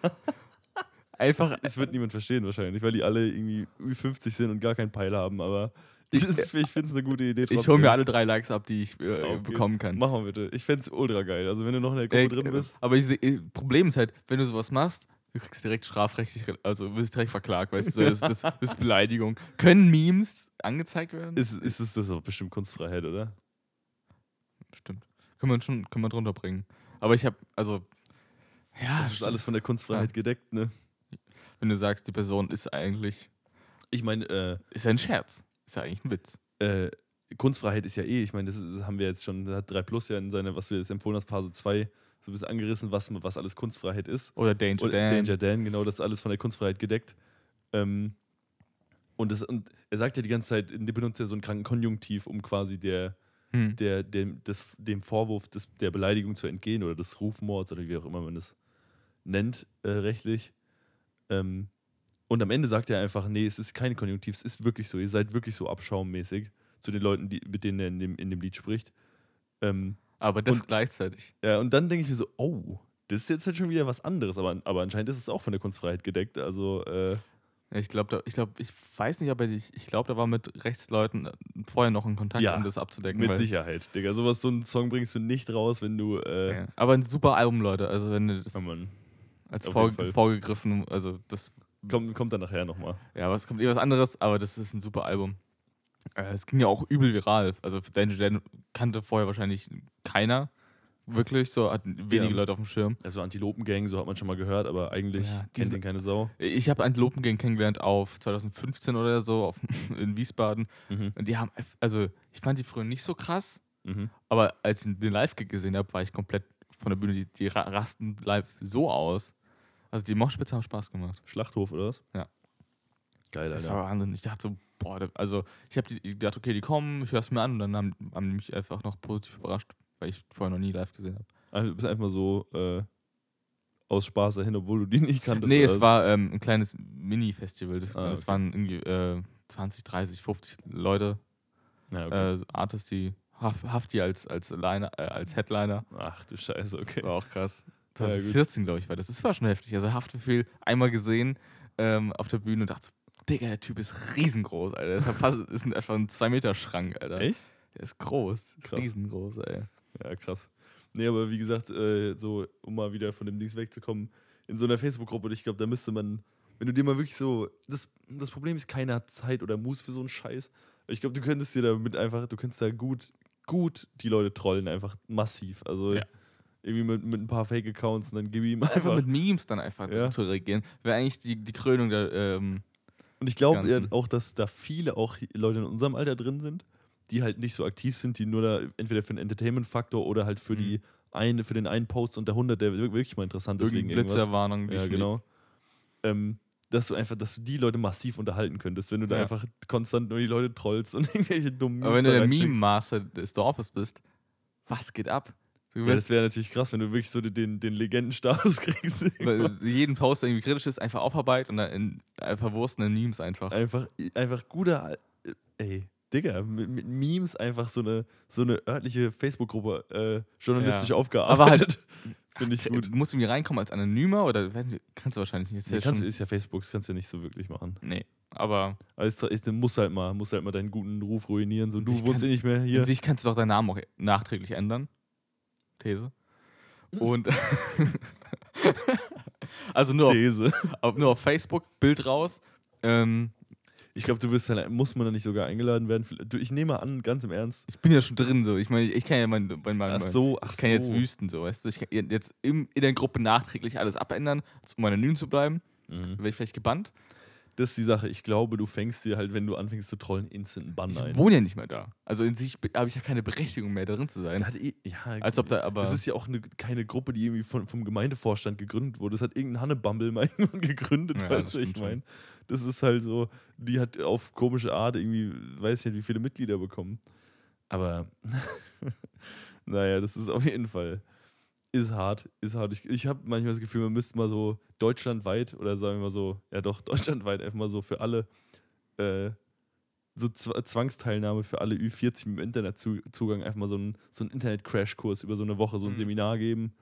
Einfach. Es wird niemand verstehen wahrscheinlich, weil die alle irgendwie über 50 sind und gar keinen Peil haben, aber ich, ich finde es eine gute Idee. Ich hole trotzdem. mir alle drei Likes ab, die ich äh, bekommen kann. Mach mal bitte. Ich fände es ultra geil. Also wenn du noch in der Gruppe Ey, drin bist. Aber ich äh, Problem ist halt, wenn du sowas machst, du kriegst direkt strafrechtlich, re- also wirst direkt verklagt, weißt du, das, das, das ist Beleidigung. Können Memes angezeigt werden? Ist, ist es das auch bestimmt Kunstfreiheit, oder? Bestimmt. Können wir schon, können wir drunter bringen. Aber ich habe, also, ja, Das ist stimmt. alles von der Kunstfreiheit Ja. gedeckt, ne? wenn du sagst, die Person ist eigentlich, Ich meine, äh, ist ein Scherz. Ist ja eigentlich ein Witz. äh, Kunstfreiheit ist ja eh, ich meine, das, das haben wir jetzt schon, da hat 3 Plus ja in seiner, was wir jetzt empfohlen haben, Phase 2, so ein bisschen angerissen, was, was alles Kunstfreiheit ist. Oder Danger Und Dan. Danger Dan, genau, das ist alles von der Kunstfreiheit gedeckt. Ähm, und, das, und er sagt ja die ganze Zeit, der benutzt ja so einen kranken Konjunktiv, um quasi der, Hm. der, dem, des, dem Vorwurf des, der Beleidigung zu entgehen oder des Rufmords oder wie auch immer man das nennt, äh, rechtlich. Ähm, und am Ende sagt er einfach, nee, es ist kein Konjunktiv, es ist wirklich so, ihr seid wirklich so abschaummäßig zu den Leuten, die, mit denen er in dem, in dem Lied spricht. Ähm, Aber das Und- gleichzeitig. ja, und dann denke ich mir so, oh, das ist jetzt halt schon wieder was anderes, aber, aber anscheinend ist es auch von der Kunstfreiheit gedeckt. Also, äh, Ich glaube, ich, glaub, ich weiß nicht, aber ich, ich glaube, da war mit Rechtsleuten äh, vorher noch in Kontakt, Ja, um das abzudecken. mit Sicherheit, Digga. Sowas, so einen Song bringst du nicht raus, wenn du, äh, Ja. Aber ein super Album, Leute. Also, wenn du das oh als auf vor, jeden Fall. vorgegriffen, also das, kommt, kommt dann nachher nochmal. ja, was kommt eh was anderes, aber das ist ein super Album. Äh, es ging ja auch übel viral. Also, Danger Dan kannte vorher wahrscheinlich keiner. Wirklich, so hatten wenige Ja. Leute auf dem Schirm. Also Antilopengang, so hat man schon mal gehört, aber eigentlich Ja, kennt den keine Sau. Ich habe Antilopengang kennengelernt auf 2015 oder so auf, in Wiesbaden. Mhm. Und die haben, also ich fand die früher nicht so krass, Mhm. aber als ich den Live-Gig gesehen habe, war ich komplett von der Bühne, die, die ra- rasten live so aus. Also die Moshpits haben Spaß gemacht. Schlachthof oder was? Ja. Geil, Das Alter. war Wahnsinn. Ich dachte so, boah, also ich habe gedacht, okay, die kommen, ich höre es mir an und dann haben, haben die mich einfach noch positiv überrascht, weil ich vorher noch nie live gesehen habe. Also, du bist einfach mal so äh, aus Spaß dahin, obwohl du die nicht kanntest. Nee, es war ähm, ein kleines Mini-Festival. Das, Ah, das okay. waren irgendwie äh, 20, 30, 50 Leute. Ja, okay. Äh, Artists, die Haf- Hafti als, als, Liner, äh, als Headliner. Ach du Scheiße, okay. War auch krass. Ja, gut. 2014, glaube ich, war das. Das war schon heftig. Also Haftbefehl einmal gesehen ähm, auf der Bühne und dachte so, Digga, der Typ ist riesengroß, Alter. Das ist ein, einfach ein 2-Meter-Schrank, Alter. Echt? Der ist groß. Krass. Riesengroß, ey. Ja, krass. Nee, aber wie gesagt, äh, so, um mal wieder von dem Dings wegzukommen, in so einer Facebook-Gruppe, ich glaube, da müsste man, wenn du dir mal wirklich so, das, das Problem ist, keiner hat Zeit oder Muß für so einen Scheiß. Ich glaube, du könntest dir damit einfach, du könntest da gut, gut die Leute trollen, einfach massiv. Also Ja. Irgendwie mit, mit ein paar Fake-Accounts und dann gib ihm Einfach einfach. mit Memes dann einfach Ja. zu reagieren. Wäre eigentlich die, die Krönung der. Ähm, Und ich glaube ja Ganzen. auch, dass da viele auch Leute in unserem Alter drin sind, die halt nicht so aktiv sind, die nur da entweder für den Entertainment-Faktor oder halt für Mhm. die eine, für den einen Post unter 100, der wir- wirklich mal interessant ist wegen. Blitzerwarnung. Ja, genau. Ähm, dass du einfach, dass du die Leute massiv unterhalten könntest, wenn du da Ja. einfach konstant nur die Leute trollst und irgendwelche dummen Aber wenn du da der. Meme-Master des Dorfes bist, was geht ab? Du Ja, das wäre natürlich krass, wenn du wirklich so den, den Legendenstatus kriegst. weil jeden Post, der irgendwie kritisch ist, einfach aufarbeiten und dann in äh, verwurstenden Memes einfach. einfach, einfach guter, äh, ey, Digga, mit, mit Memes einfach so eine, so eine örtliche Facebook-Gruppe äh, journalistisch Ja. aufgearbeitet. Aber halt- Finde ich gut. Du musst irgendwie reinkommen als Anonymer oder weiß nicht, kannst du wahrscheinlich nicht. Das Nee, ist ja kannst, du- ist ja Facebook, das kannst du ja nicht so wirklich machen. nee, aber Also, du musst halt mal, musst halt mal deinen guten Ruf ruinieren. So, du wohnst eh nicht mehr hier. in sich kannst du doch deinen Namen auch nachträglich ändern. These. Und also nur auf, These. auf, nur auf Facebook, Bild raus. Ähm, Ich glaube, du wirst halt, muss man da nicht sogar eingeladen werden. Du, ich nehme mal an, ganz im Ernst. ich bin ja schon drin so. Ich meine, ich kann ja mein, mein, mein, Ach so, ach ich kann jetzt so. wüsten so, weißt du. Ich kann jetzt im, in der Gruppe nachträglich alles abändern, um anonym zu bleiben. Mhm. Wäre ich vielleicht gebannt. Das ist die Sache. Ich glaube, du fängst dir halt, wenn du anfängst zu trollen, instant einen Bann Ich ein. wohne ja nicht mehr da. Also in sich habe ich ja keine Berechtigung mehr, darin zu sein. Eh, ja, Als ob da aber. Das ist ja auch eine, keine Gruppe, die irgendwie von, vom Gemeindevorstand gegründet wurde. Das hat irgendein Hannebumble mal irgendwann gegründet, Ja, weißt du, ich meine. Das ist halt so, die hat auf komische Art irgendwie, weiß ich nicht, wie viele Mitglieder bekommen. Aber, naja, das ist auf jeden Fall, ist hart, ist hart. Ich, ich habe manchmal das Gefühl, man müsste mal so deutschlandweit oder sagen wir mal so, ja doch, deutschlandweit einfach mal so für alle, äh, so Zw- Zwangsteilnahme für alle Ü40 mit dem Internetzugang einfach mal so einen so einen Internet-Crash-Kurs über so eine Woche, so ein Mhm. Seminar geben.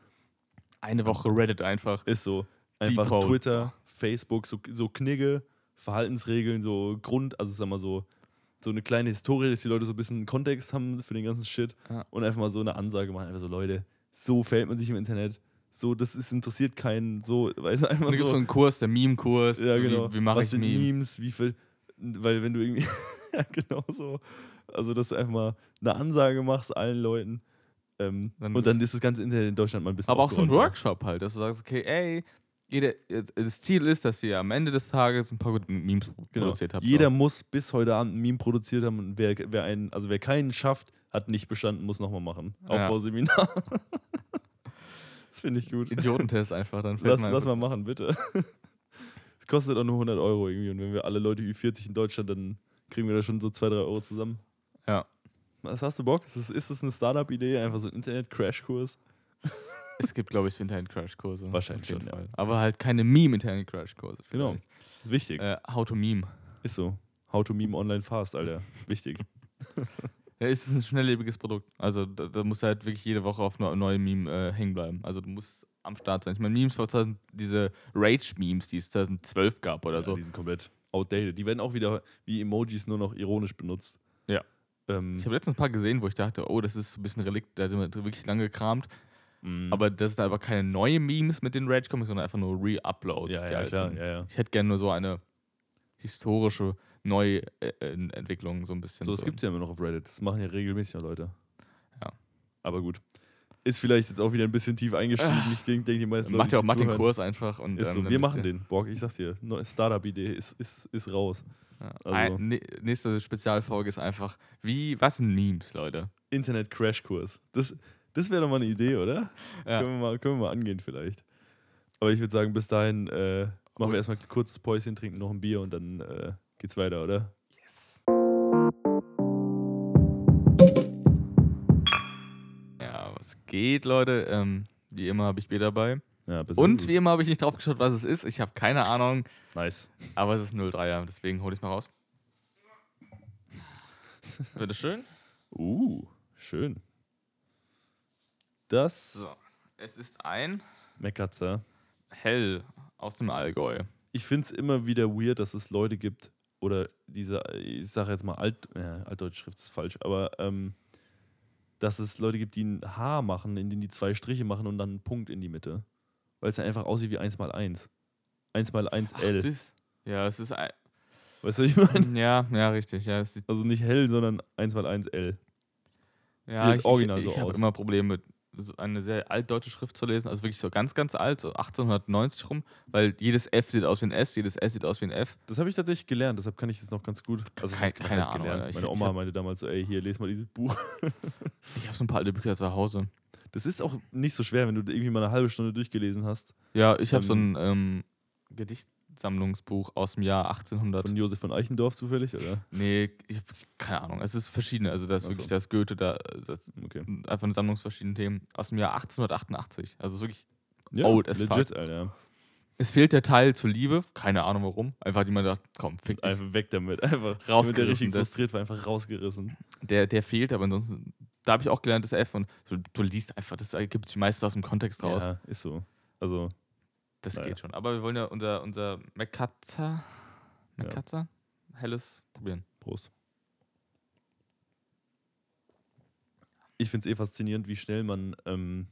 eine Woche Reddit einfach. Ist so. Einfach Deep. Twitter, Facebook, so, so Knigge, Verhaltensregeln, so Grund, also sag mal so, so eine kleine Historie, dass die Leute so ein bisschen Kontext haben für den ganzen Shit Ja. und einfach mal so eine Ansage machen. Einfach so, Leute, so fällt man sich im Internet. So, das ist, interessiert keinen. So, weißt du, einfach da gibt es so so. einen Kurs, der Meme-Kurs. Ja, so genau. Wie, wie mache Was ich sind Memes? Memes? Wie viel. Weil, wenn du irgendwie. ja, genau so. Also, dass du einfach mal eine Ansage machst allen Leuten. Ähm, Dann und dann ist- das ganze Internet in Deutschland mal ein bisschen. Aber auch so ein. Workshop halt, dass du sagst, okay, ey, jeder, das Ziel ist, dass ihr am Ende des Tages ein paar gute Memes Genau. produziert habt. Jeder so. muss bis heute Abend ein Meme produziert haben und wer, wer einen, also wer keinen schafft, hat nicht bestanden, muss nochmal machen. Ja. Aufbauseminar. das finde ich gut. Idiotentest einfach dann. Lass, lass mal machen, bitte. Es kostet auch nur 100 Euro irgendwie und wenn wir alle Leute Ü40 in Deutschland, dann kriegen wir da schon so 2, 3 Euro zusammen. Ja. Was hast du Bock? Ist das, ist das eine Startup-Idee? Einfach so ein Internet-Crash-Kurs? Es gibt, glaube ich, so Internet-Crash-Kurse. Wahrscheinlich schon, ja. Aber halt keine Meme-Internet-Crash-Kurse. Genau. Wichtig. Äh, how to Meme. Ist so. How to meme online fast, Alter. Wichtig. Ja, es ist ein schnelllebiges Produkt. Also da, da musst du halt wirklich jede Woche auf neu- neue Meme äh, hängen bleiben. Also du musst am Start sein. Ich meine, Memes vor 2000, diese Rage-Memes, die es 2012 gab oder Ja, so. Die sind komplett outdated. Die werden auch wieder wie Emojis nur noch ironisch benutzt. Ja. Ähm, Ich habe letztens ein paar gesehen, wo ich dachte, oh, das ist ein bisschen Relikt, da hat jemand wirklich lange gekramt. mh. Aber das sind aber keine neuen Memes mit den Rage Comics, sondern einfach nur Re-Uploads. ja, ja, klar. sind. Ja, ja. Ich hätte gerne nur so eine historische Neuentwicklung, so ein bisschen. So, das gibt es ja immer noch auf Reddit. Das machen ja regelmäßig Leute. Ja. Aber gut. Ist vielleicht jetzt auch wieder ein bisschen tief eingestiegen. Ah. Ich denke, denk, die meisten Macht ja auch Martin Kurs einfach. Und, Ist so. Wir machen den. Borg, ich sag's dir. Neue Startup-Idee ist, ist, ist raus. Ja. Also- Ein, ne, nächste Spezialfolge ist einfach, wie, was sind Memes, Leute? Internet-Crash-Kurs. Das, das wäre doch mal eine Idee, oder? Ja. Können, wir mal, können wir mal angehen vielleicht. Aber ich würde sagen, bis dahin äh, machen wir erstmal ein kurzes Päuschen, trinken noch ein Bier und dann äh, geht's weiter, oder? Yes. Ja, was geht, Leute? Ähm, wie immer habe ich Bier dabei. Ja, Und wie immer habe ich nicht drauf geschaut, was es ist. Ich habe keine Ahnung, Nice. aber es ist 03er, deswegen hole ich es mal raus. Bitteschön. Uh, schön. Das So. Es ist ein Mekatzer. Hell aus dem Allgäu. Ich finde es immer wieder weird, dass es Leute gibt, oder diese, ich sage jetzt mal Alt, ja, altdeutsche Schrift ist falsch, aber ähm, dass es Leute gibt, die ein H machen, in denen die zwei Striche machen und dann einen Punkt in die Mitte. Weil es dann einfach aussieht wie 1x1. 1x1L. das? Ja, es ist Weißt du, was ich meine? ja, ja, richtig. Ja, Also nicht hell, sondern 1x1L. ja Sieht ich, original ich, so ich habe immer Probleme mit eine sehr altdeutsche Schrift zu lesen, also wirklich so ganz, ganz alt, so 1890 rum, weil jedes F sieht aus wie ein S, jedes S sieht aus wie ein F. Das habe ich tatsächlich gelernt, deshalb kann ich das noch ganz gut. Also Kein- keine Ahnung, gelernt. Meine Oma meinte damals so, ey, hier, les mal dieses Buch. Ich habe so ein paar alte Bücher zu Hause. Das ist auch nicht so schwer, wenn du irgendwie mal eine halbe Stunde durchgelesen hast. Ja, ich habe so Ähm, ein ähm, Gedichtsammlungsbuch aus dem Jahr 1800. Von Josef von Eichendorf zufällig, oder? Nee, ich habe keine Ahnung. Es ist verschiedene. Also, das ist Ach wirklich so. das Goethe, da, das Okay. einfach eine Sammlung aus verschiedenen Themen. Aus dem Jahr 1888. Also, es ist wirklich. Ja, Old as legit, Alter. Es fehlt der Teil zur Liebe. Keine Ahnung warum. Einfach die man dachte, komm, fick dich. Einfach weg damit. Einfach Rausgerissen, Der richtig frustriert war, einfach rausgerissen. Der, der fehlt, aber ansonsten. Da habe ich auch gelernt, das F. Und du, du liest einfach, das ergibt sich meistens aus dem Kontext raus. Ja, ist so. Also, Das Naja. geht schon. Aber wir wollen ja unser, unser Mekatzer, Ja. Mekatzer, helles probieren. Prost. Ich finde es eh faszinierend, wie schnell man. Ähm,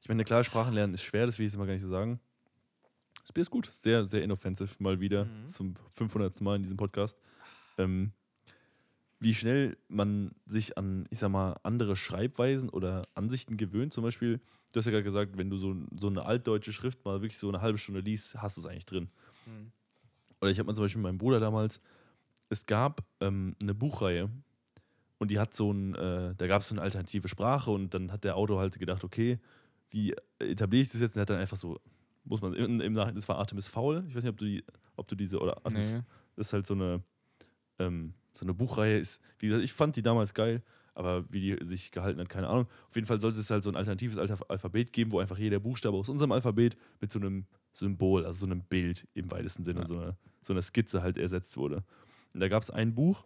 ich meine, klar, Sprachen lernen ist schwer, das will ich jetzt mal gar nicht so sagen. Das Bier ist gut, sehr, sehr inoffensive, mal wieder Mhm. zum 500. Mal in diesem Podcast. Ähm, wie schnell man sich an, ich sag mal, andere Schreibweisen oder Ansichten gewöhnt. Zum Beispiel, du hast ja gerade gesagt, wenn du so, so eine altdeutsche Schrift mal wirklich so eine halbe Stunde liest, hast du es eigentlich drin. Oder ich habe mal zum Beispiel mit meinem Bruder damals, es gab ähm, eine Buchreihe und die hat so ein, äh, da gab es so eine alternative Sprache und dann hat der Autor halt gedacht, okay, wie etabliere ich das jetzt? Und er hat dann einfach so, muss man im, im Nachhinein, das war Artemis Fowl, ich weiß nicht, ob du die, ob du diese, oder Artemis, Nee. das ist halt so eine, ähm, so eine Buchreihe ist, wie gesagt, ich fand die damals geil, aber wie die sich gehalten hat, keine Ahnung. Auf jeden Fall sollte es halt so ein alternatives Alpha- Alphabet geben, wo einfach jeder Buchstabe aus unserem Alphabet mit so einem Symbol, also so einem Bild im weitesten Sinne, Ja. so, eine, so einer Skizze halt ersetzt wurde. Und da gab es ein Buch,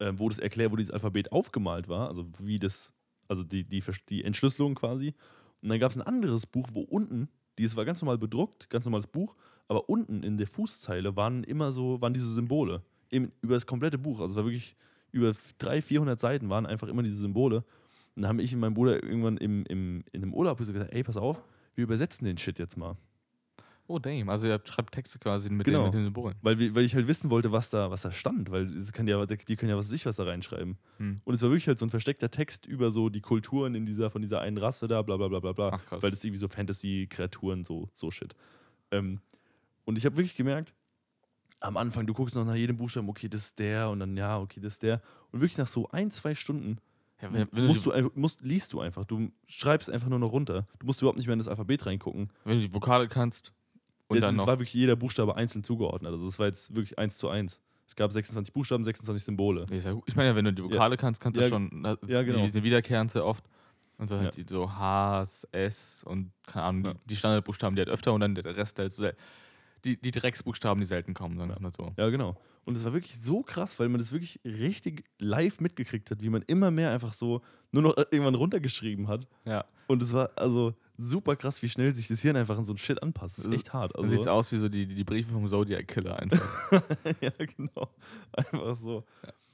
ähm, wo das erklärt, wo dieses Alphabet aufgemalt war, also wie das, also die, die, die Entschlüsselung quasi. Und dann gab es ein anderes Buch, wo unten, dieses war ganz normal bedruckt, ganz normales Buch, aber unten in der Fußzeile waren immer so, waren diese Symbole. Im, über das komplette Buch. Also es war wirklich über 300, 400 Seiten waren einfach immer diese Symbole. Und dann haben ich und mein Bruder irgendwann im, im, in einem Urlaub gesagt, ey, pass auf, wir übersetzen den Shit jetzt mal. Oh, damn. Also, ihr schreibt Texte quasi mit, Genau. den, mit den Symbolen. Weil, wir, weil ich halt wissen wollte, was da, was da stand, weil kann ja, die können ja was weiß ich was da reinschreiben. Hm. Und es war wirklich halt so ein versteckter Text über so die Kulturen in dieser, von dieser einen Rasse da, bla bla bla bla bla. Ach, krass. Weil das irgendwie so Fantasy-Kreaturen, so, so shit. Ähm, und ich habe wirklich gemerkt, am Anfang, du guckst noch nach jedem Buchstaben, okay, das ist der und dann ja, okay, das ist der. Und wirklich nach so ein, zwei Stunden Ja, wenn, wenn, musst du du musst, liest du einfach. Du schreibst einfach nur noch runter. Du musst überhaupt nicht mehr in das Alphabet reingucken. wenn du die Vokale kannst und Jetzt, dann es war wirklich jeder Buchstabe einzeln zugeordnet. Also es war jetzt wirklich eins zu eins. Es gab 26 Buchstaben, 26 Symbole. Ja. Ich meine ja, wenn du die Vokale kannst, kannst du Ja, schon. Das ja, genau. Die, wiederkehren sehr oft. Und so halt Ja. die, so Hs, S und keine Ahnung, Ja. die, die Standardbuchstaben, die halt öfter und dann der Rest halt so. Die, die Drecksbuchstaben, die selten kommen, sagen wir es mal so. Ja, genau. Und es war wirklich so krass, weil man das wirklich richtig live mitgekriegt hat, wie man immer mehr einfach so nur noch irgendwann runtergeschrieben hat. Ja. Und es war also super krass, wie schnell sich das Hirn einfach an so ein Shit anpasst. Das ist echt hart. Dann sieht es Also, aus wie so die, die, Briefe vom Zodiac Killer einfach. ja, genau. Einfach so.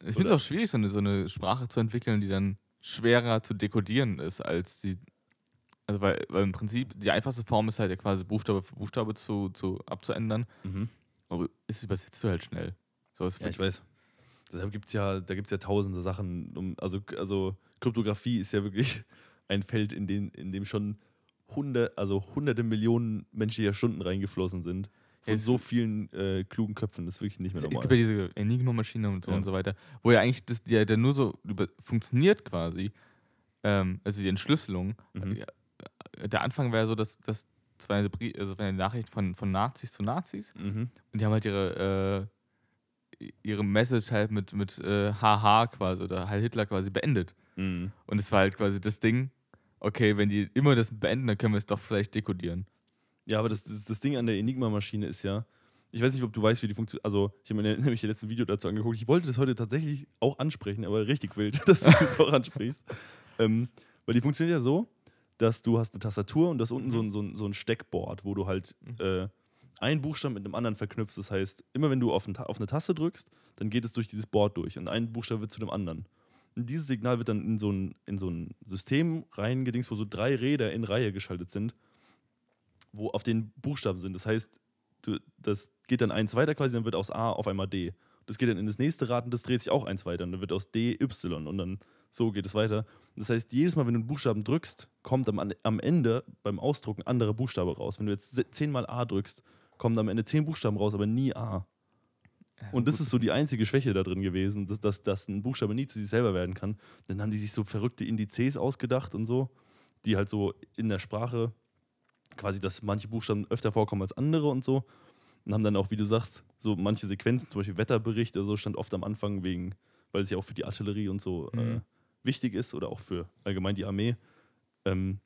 ich finde es auch schwierig, so eine, so eine Sprache zu entwickeln, die dann schwerer zu dekodieren ist, als die. Also, weil, weil im Prinzip die einfachste Form ist halt ja quasi Buchstabe für Buchstabe zu, zu abzuändern. Mhm. Aber es übersetzt du halt schnell. So Ja, ich weiß. Deshalb gibt es ja, da gibt es ja tausende Sachen. Um, also, also Kryptographie ist ja wirklich ein Feld, in dem, in dem schon hundert, also hunderte Millionen menschlicher Stunden reingeflossen sind. Von es- so vielen äh, klugen Köpfen, das ist wirklich nicht mehr Es normal. gibt ja diese Enigma-Maschine und so Ja. und so weiter, wo ja eigentlich das, der, der nur so über, funktioniert quasi. Ähm, also die Entschlüsselung. Mhm. Ja, Der Anfang wäre so, dass, dass zwei also eine Nachricht von, von Nazis zu Nazis Mhm. und die haben halt ihre, äh, ihre Message halt mit, mit äh, HH quasi oder Heil Hitler quasi beendet. Mhm. Und es war halt quasi das Ding, okay, wenn die immer das beenden, dann können wir es doch vielleicht dekodieren. Ja, aber das, das, das Ding an der Enigma-Maschine ist ja, ich weiß nicht, ob du weißt, wie die funktioniert. Also, ich habe mir nämlich das letzte Video dazu angeguckt. Ich wollte das heute tatsächlich auch ansprechen, aber richtig wild, dass du das auch ansprichst. Ähm, weil die funktioniert ja so, dass du hast eine Tastatur und das unten so ein, so ein, so ein Steckboard, wo du halt äh, einen Buchstaben mit einem anderen verknüpfst. Das heißt, immer wenn du auf, ein, auf eine Taste drückst, dann geht es durch dieses Board durch und ein Buchstabe wird zu dem anderen. Und dieses Signal wird dann in so ein, in so ein System reingedingst, wo so drei Räder in Reihe geschaltet sind, wo auf den Buchstaben sind. Das heißt, du, das geht dann eins weiter quasi, dann wird aus A auf einmal D. Das geht dann in das nächste Rad und das dreht sich auch eins weiter und dann wird aus D Y und dann so geht es weiter. Das heißt, jedes Mal, wenn du einen Buchstaben drückst, kommt am, am Ende beim Ausdrucken ein anderer Buchstabe raus. Wenn du jetzt zehnmal A drückst, kommen am Ende zehn Buchstaben raus, aber nie A. Und das ist so die einzige Schwäche da drin gewesen, dass, dass, dass ein Buchstabe nie zu sich selber werden kann. Dann haben die sich so verrückte Indizes ausgedacht und so, die halt so in der Sprache quasi, dass manche Buchstaben öfter vorkommen als andere und so. Und haben dann auch, wie du sagst, so manche Sequenzen, zum Beispiel Wetterbericht oder so, stand oft am Anfang wegen, weil es ja auch für die Artillerie und so äh, Mhm. wichtig ist oder auch für allgemein die Armee. Ähm,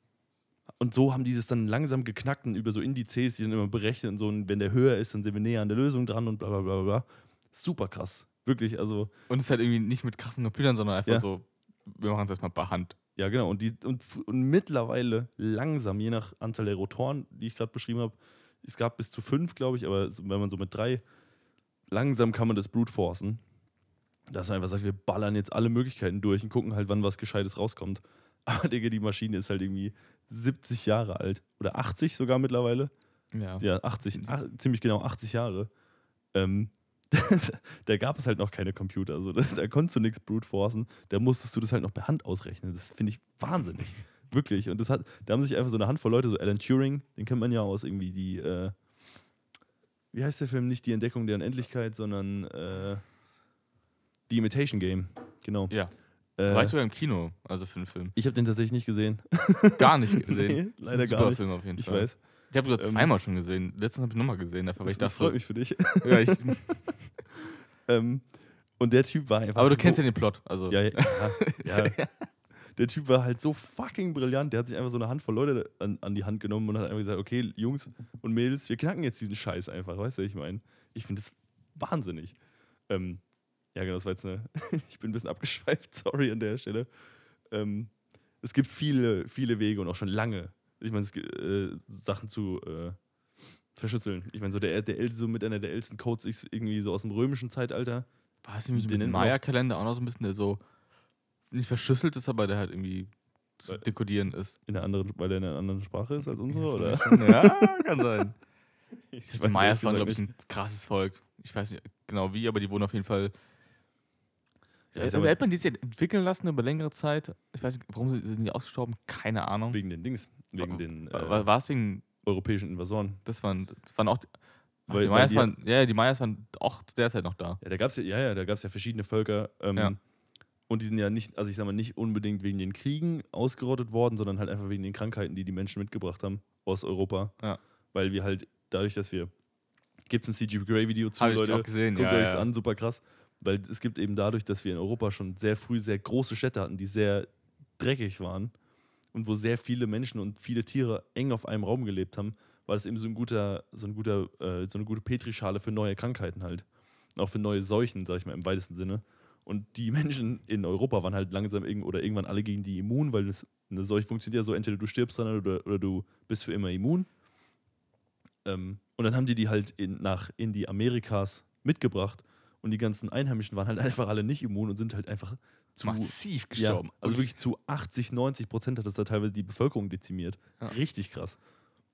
und so haben die das dann langsam geknackt und über so Indizes, die dann immer berechnen, so, und wenn der höher ist, dann sind wir näher an der Lösung dran und bla bla bla bla. Super krass. Wirklich, also, Und es ist halt irgendwie nicht mit krassen Computern, sondern einfach Ja. so, wir machen es erstmal per Hand. ja genau. Und, die, und, und mittlerweile langsam, je nach Anzahl der Rotoren, die ich gerade beschrieben habe, es gab bis zu fünf, glaube ich, aber wenn man so mit drei, langsam kann man das brute forcen. Dass man einfach sagt, wir ballern jetzt alle Möglichkeiten durch und gucken halt, wann was Gescheites rauskommt. Aber, Digga, die Maschine ist halt irgendwie 70 Jahre alt. Oder 80 sogar mittlerweile. Ja. Ja, 80, ach, ziemlich genau 80 Jahre. Ähm, da gab es halt noch keine Computer. Also das, da konntest du nichts brute forcen. Da musstest du das halt noch per Hand ausrechnen. Das finde ich wahnsinnig. Wirklich. Und das hat, da haben sich einfach so eine Handvoll Leute, so Alan Turing, den kennt man ja aus irgendwie die, äh, wie heißt der Film? Nicht die Entdeckung der Unendlichkeit, sondern äh, die Imitation Game. Genau. ja. Äh, War ich sogar im Kino, also für den Film. ich habe den tatsächlich nicht gesehen. Gar nicht gesehen. Nee, Das ist leider ein gar super nicht. Film auf jeden Ich Fall. weiß. Ich habe sogar Ähm, zweimal schon gesehen. Letztens habe ich nochmal gesehen, dafür, weil Das, ich das dachte, freut mich für dich. ja, ich, ähm, und der Typ war einfach. aber du so- kennst ja den Plot. Also, Ja, ja, ja, ja. Der Typ war halt so fucking brillant. Der hat sich einfach so eine Handvoll Leute an, an die Hand genommen und hat einfach gesagt: Okay, Jungs und Mädels, wir knacken jetzt diesen Scheiß einfach. Weißt du, was ich meine? Ich finde das wahnsinnig. Ähm, ja, genau, das war jetzt eine. ich bin ein bisschen abgeschweift, sorry an der Stelle. Ähm, es gibt viele, viele Wege und auch schon lange, ich meine, äh, Sachen zu äh, verschlüsseln. Ich meine, so der, der so mit einer der ältesten Codes irgendwie so aus dem römischen Zeitalter. war es nämlich mit dem Maya-Kalender auch noch so ein bisschen, der so nicht verschlüsselt ist, aber der halt irgendwie zu Weil- dekodieren ist. In einer anderen, weil er in einer anderen Sprache ist als unsere, oder? Ja, kann sein. Ich Die Mayas waren, glaube ich, ein krasses Volk. Ich weiß nicht genau wie, aber die wurden auf jeden Fall. Ja, mal- hat man die sich entwickeln lassen über längere Zeit? Ich weiß nicht, warum sie, sind die ausgestorben? Keine Ahnung. Wegen den Dings, wegen den War, äh, war es wegen. europäischen Invasoren. Das waren, das waren auch. Ach, Weil- die Mayas die- waren. Ja, die Mayas waren auch zu der Zeit noch da. Ja, da gab es ja, ja, ja, da gab's ja verschiedene Völker. Ähm, Ja. Und die sind ja nicht, also ich sag mal, nicht unbedingt wegen den Kriegen ausgerottet worden, sondern halt einfach wegen den Krankheiten, die die Menschen mitgebracht haben aus Europa. Ja. Weil wir halt, dadurch, dass wir. Gibt es ein CG Grey-Video zu, ich Leute? auch gesehen, Guckt ja. euch das ja. an, super krass. Weil es gibt eben dadurch, dass wir in Europa schon sehr früh sehr große Städte hatten, die sehr dreckig waren und wo sehr viele Menschen und viele Tiere eng auf einem Raum gelebt haben, war das eben so ein guter, so ein guter, äh, so eine gute Petrischale für neue Krankheiten halt. Auch für neue Seuchen, sag ich mal, im weitesten Sinne. Und die Menschen in Europa waren halt langsam irgend oder irgendwann alle gegen die immun, weil das, eine Seuche funktioniert ja so, entweder du stirbst dran oder, oder du bist für immer immun. Ähm, und dann haben die die halt in, nach in die Amerikas mitgebracht und die ganzen Einheimischen waren halt einfach alle nicht immun und sind halt einfach zu Massiv ja, gestorben. also wirklich zu 80, 90 Prozent hat das da teilweise die Bevölkerung dezimiert. Ja. Richtig krass.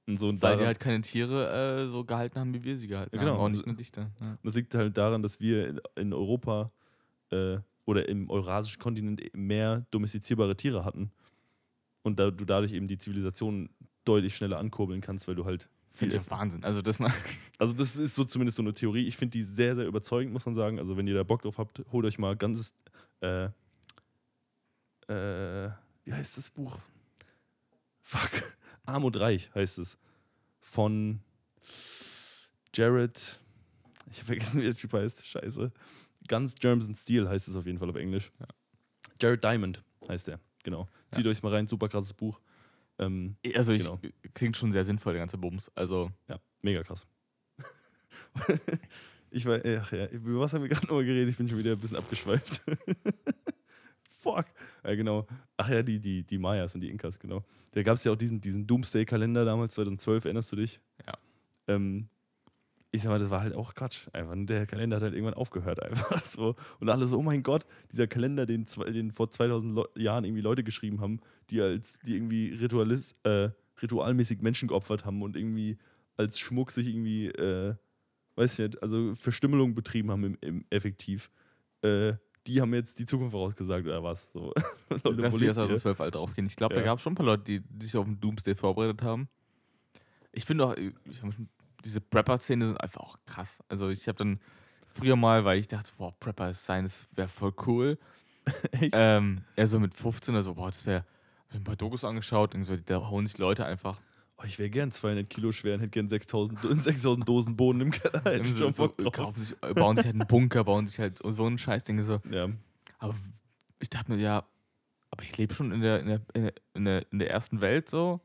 Und so und Weil die halt keine Tiere äh, so gehalten haben, wie wir sie gehalten Ja, genau. haben. Auch nicht Dichter. Ja. Und das liegt halt daran, dass wir in Europa äh, oder im eurasischen Kontinent mehr domestizierbare Tiere hatten. Und da du dadurch eben die Zivilisation deutlich schneller ankurbeln kannst, weil du halt Finde ich auch Wahnsinn. Also, das mal. Also das ist so zumindest so eine Theorie. Ich finde die sehr, sehr überzeugend, muss man sagen. Also wenn ihr da Bock drauf habt, holt euch mal ganzes, äh, äh, wie heißt das Buch? Fuck. Arm und Reich heißt es. Von Jared, ich habe vergessen, wie der Typ heißt. Scheiße. Guns, Germs and Steel heißt es auf jeden Fall auf Englisch. Jared Diamond heißt der, genau. Zieht Ja. euch mal rein, super krasses Buch. Ähm, Also, ich, Genau. klingt schon sehr sinnvoll, der ganze Bums. Also, ja, mega krass. ich war, ach ja, über was haben wir gerade nochmal geredet? Ich bin schon wieder ein bisschen abgeschweift. Fuck. Ja, genau. Ach ja, die, die, die Mayas und die Inkas, genau. Da gab es ja auch diesen, diesen Doomsday-Kalender damals, 2012, erinnerst du dich? Ja. Ähm, ich sag mal, das war halt auch Quatsch. Einfach. Der Kalender hat halt irgendwann aufgehört, einfach so. Und alle so, oh mein Gott, dieser Kalender, den, den vor 2000 Leu- Jahren irgendwie Leute geschrieben haben, die als, die irgendwie Ritualis, äh, ritualmäßig Menschen geopfert haben und irgendwie als Schmuck sich irgendwie, äh, weiß ich nicht, also Verstümmelung betrieben haben im, im effektiv. Äh, die haben jetzt die Zukunft vorausgesagt oder was? So. Leute, Lass wo die lebt ihr? 2012 alt draufgehen. Ich glaube, Ja. da gab es schon ein paar Leute, die, die sich auf den Doomsday vorbereitet haben. Ich finde auch, ich, diese Prepper-Szene sind einfach auch krass. Also ich habe dann früher mal, weil ich dachte, boah, Prepper sein, das wäre voll cool. Echt? Ähm, ja, so mit 15 oder so, boah, das wäre, hab mir ein paar Dokus angeschaut, und so, da hauen sich Leute einfach Oh, ich wäre gern 200 Kilo schwer und hätte gern 6000 Do- 6000 Dosen Bohnen im Keller. Hätte ich so, schon so, kaufen sich, äh, bauen sich halt einen Bunker, bauen sich halt so, einen Scheißding so. Ja. Aber ich dachte mir, ja, aber ich lebe schon in, der, in, der, in, der, in der ersten Welt so.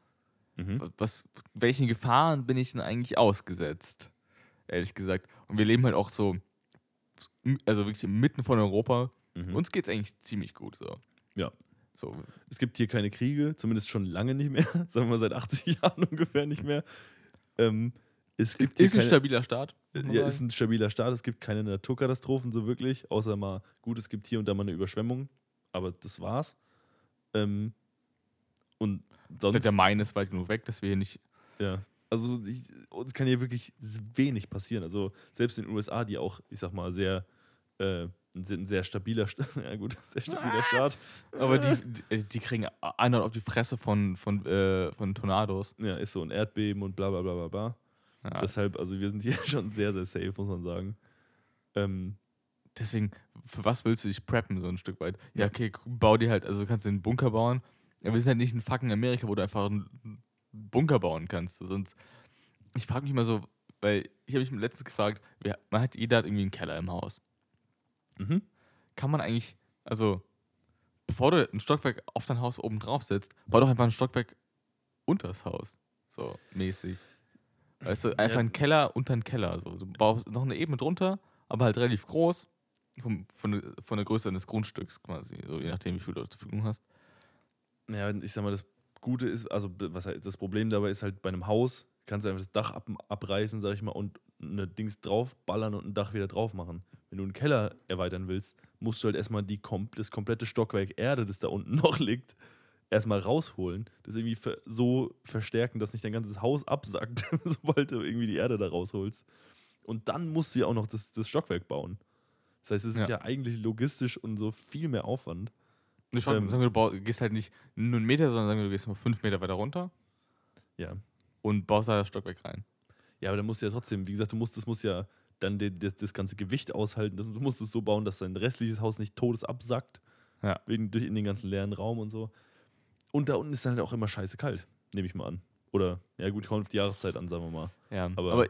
Mhm. Was, welchen Gefahren bin ich denn eigentlich ausgesetzt? Ehrlich gesagt. Und wir leben halt auch so, also wirklich mitten von Europa. Mhm. Uns geht es eigentlich ziemlich gut. So. Ja. So, Es gibt hier keine Kriege, zumindest schon lange nicht mehr. Sagen wir mal seit 80 Jahren ungefähr nicht mehr. Ähm, es gibt hier ist ein stabiler muss man ja, ist ein stabiler Staat. Es gibt keine Naturkatastrophen so wirklich, außer mal, gut, es gibt hier und da mal eine Überschwemmung, aber das war's. Ähm, und der, sonst, der Main ist weit genug weg, dass wir hier nicht. ja, also ich, uns kann hier wirklich wenig passieren. Also selbst in den USA, die auch, ich sag mal, sehr, äh, sind ein sehr stabiler, Sta- ja gut, sehr stabiler Staat. Aber die, die, kriegen einer auf die Fresse von, von, äh, von Tornados. Ja, ist so ein Erdbeben und bla bla bla bla bla. Ja, Deshalb, also wir sind hier schon sehr, sehr safe, muss man sagen. Ähm, deswegen, für was willst du dich preppen, so ein Stück weit? Ja, okay, bau dir halt, also du kannst den Bunker bauen. Aber wir sind halt nicht in fucking Amerika, wo du einfach einen Bunker bauen kannst. Sonst, ich frage mich mal so, weil ich habe mich letztens gefragt, wer, man hat, jeder hat irgendwie einen Keller im Haus. mhm. Kann man eigentlich, also, bevor du ein Stockwerk auf dein Haus oben drauf setzt, bau doch einfach ein Stockwerk unter das Haus. So mäßig. Weißt du, einfach Ja. einen Keller unter einen Keller. So. Du baust noch eine Ebene drunter, aber halt relativ groß. Von, der- von der Größe eines Grundstücks quasi. So, je nachdem, wie viel du zur Verfügung hast. Ja, ich sag mal, das Gute ist, also was das Problem dabei ist halt bei einem Haus, kannst du einfach das Dach ab, abreißen, sag ich mal, und eine Dings draufballern und ein Dach wieder drauf machen. Wenn du einen Keller erweitern willst, musst du halt erstmal die, das komplette Stockwerk Erde, das da unten noch liegt, erstmal rausholen. Das irgendwie so verstärken, dass nicht dein ganzes Haus absackt, sobald du irgendwie die Erde da rausholst. Und dann musst du ja auch noch das, das Stockwerk bauen. Das heißt, es ist Ja. ja eigentlich logistisch und so viel mehr Aufwand. Ich frage Ähm. sagen wir, du gehst halt nicht nur einen Meter, sondern sagen wir, du gehst mal fünf Meter weiter runter Ja. und baust da das Stockwerk rein. Ja, aber dann musst du ja trotzdem, wie gesagt, du musst, das muss ja dann de, das, das ganze Gewicht aushalten. Du musst es so bauen, dass dein restliches Haus nicht todes absackt. Ja. Wegen, durch in den ganzen leeren Raum und so. Und da unten ist dann halt auch immer scheiße kalt, nehme ich mal an. Oder, ja gut, kommt auf die Jahreszeit an, sagen wir mal. Ja, Aber- aber,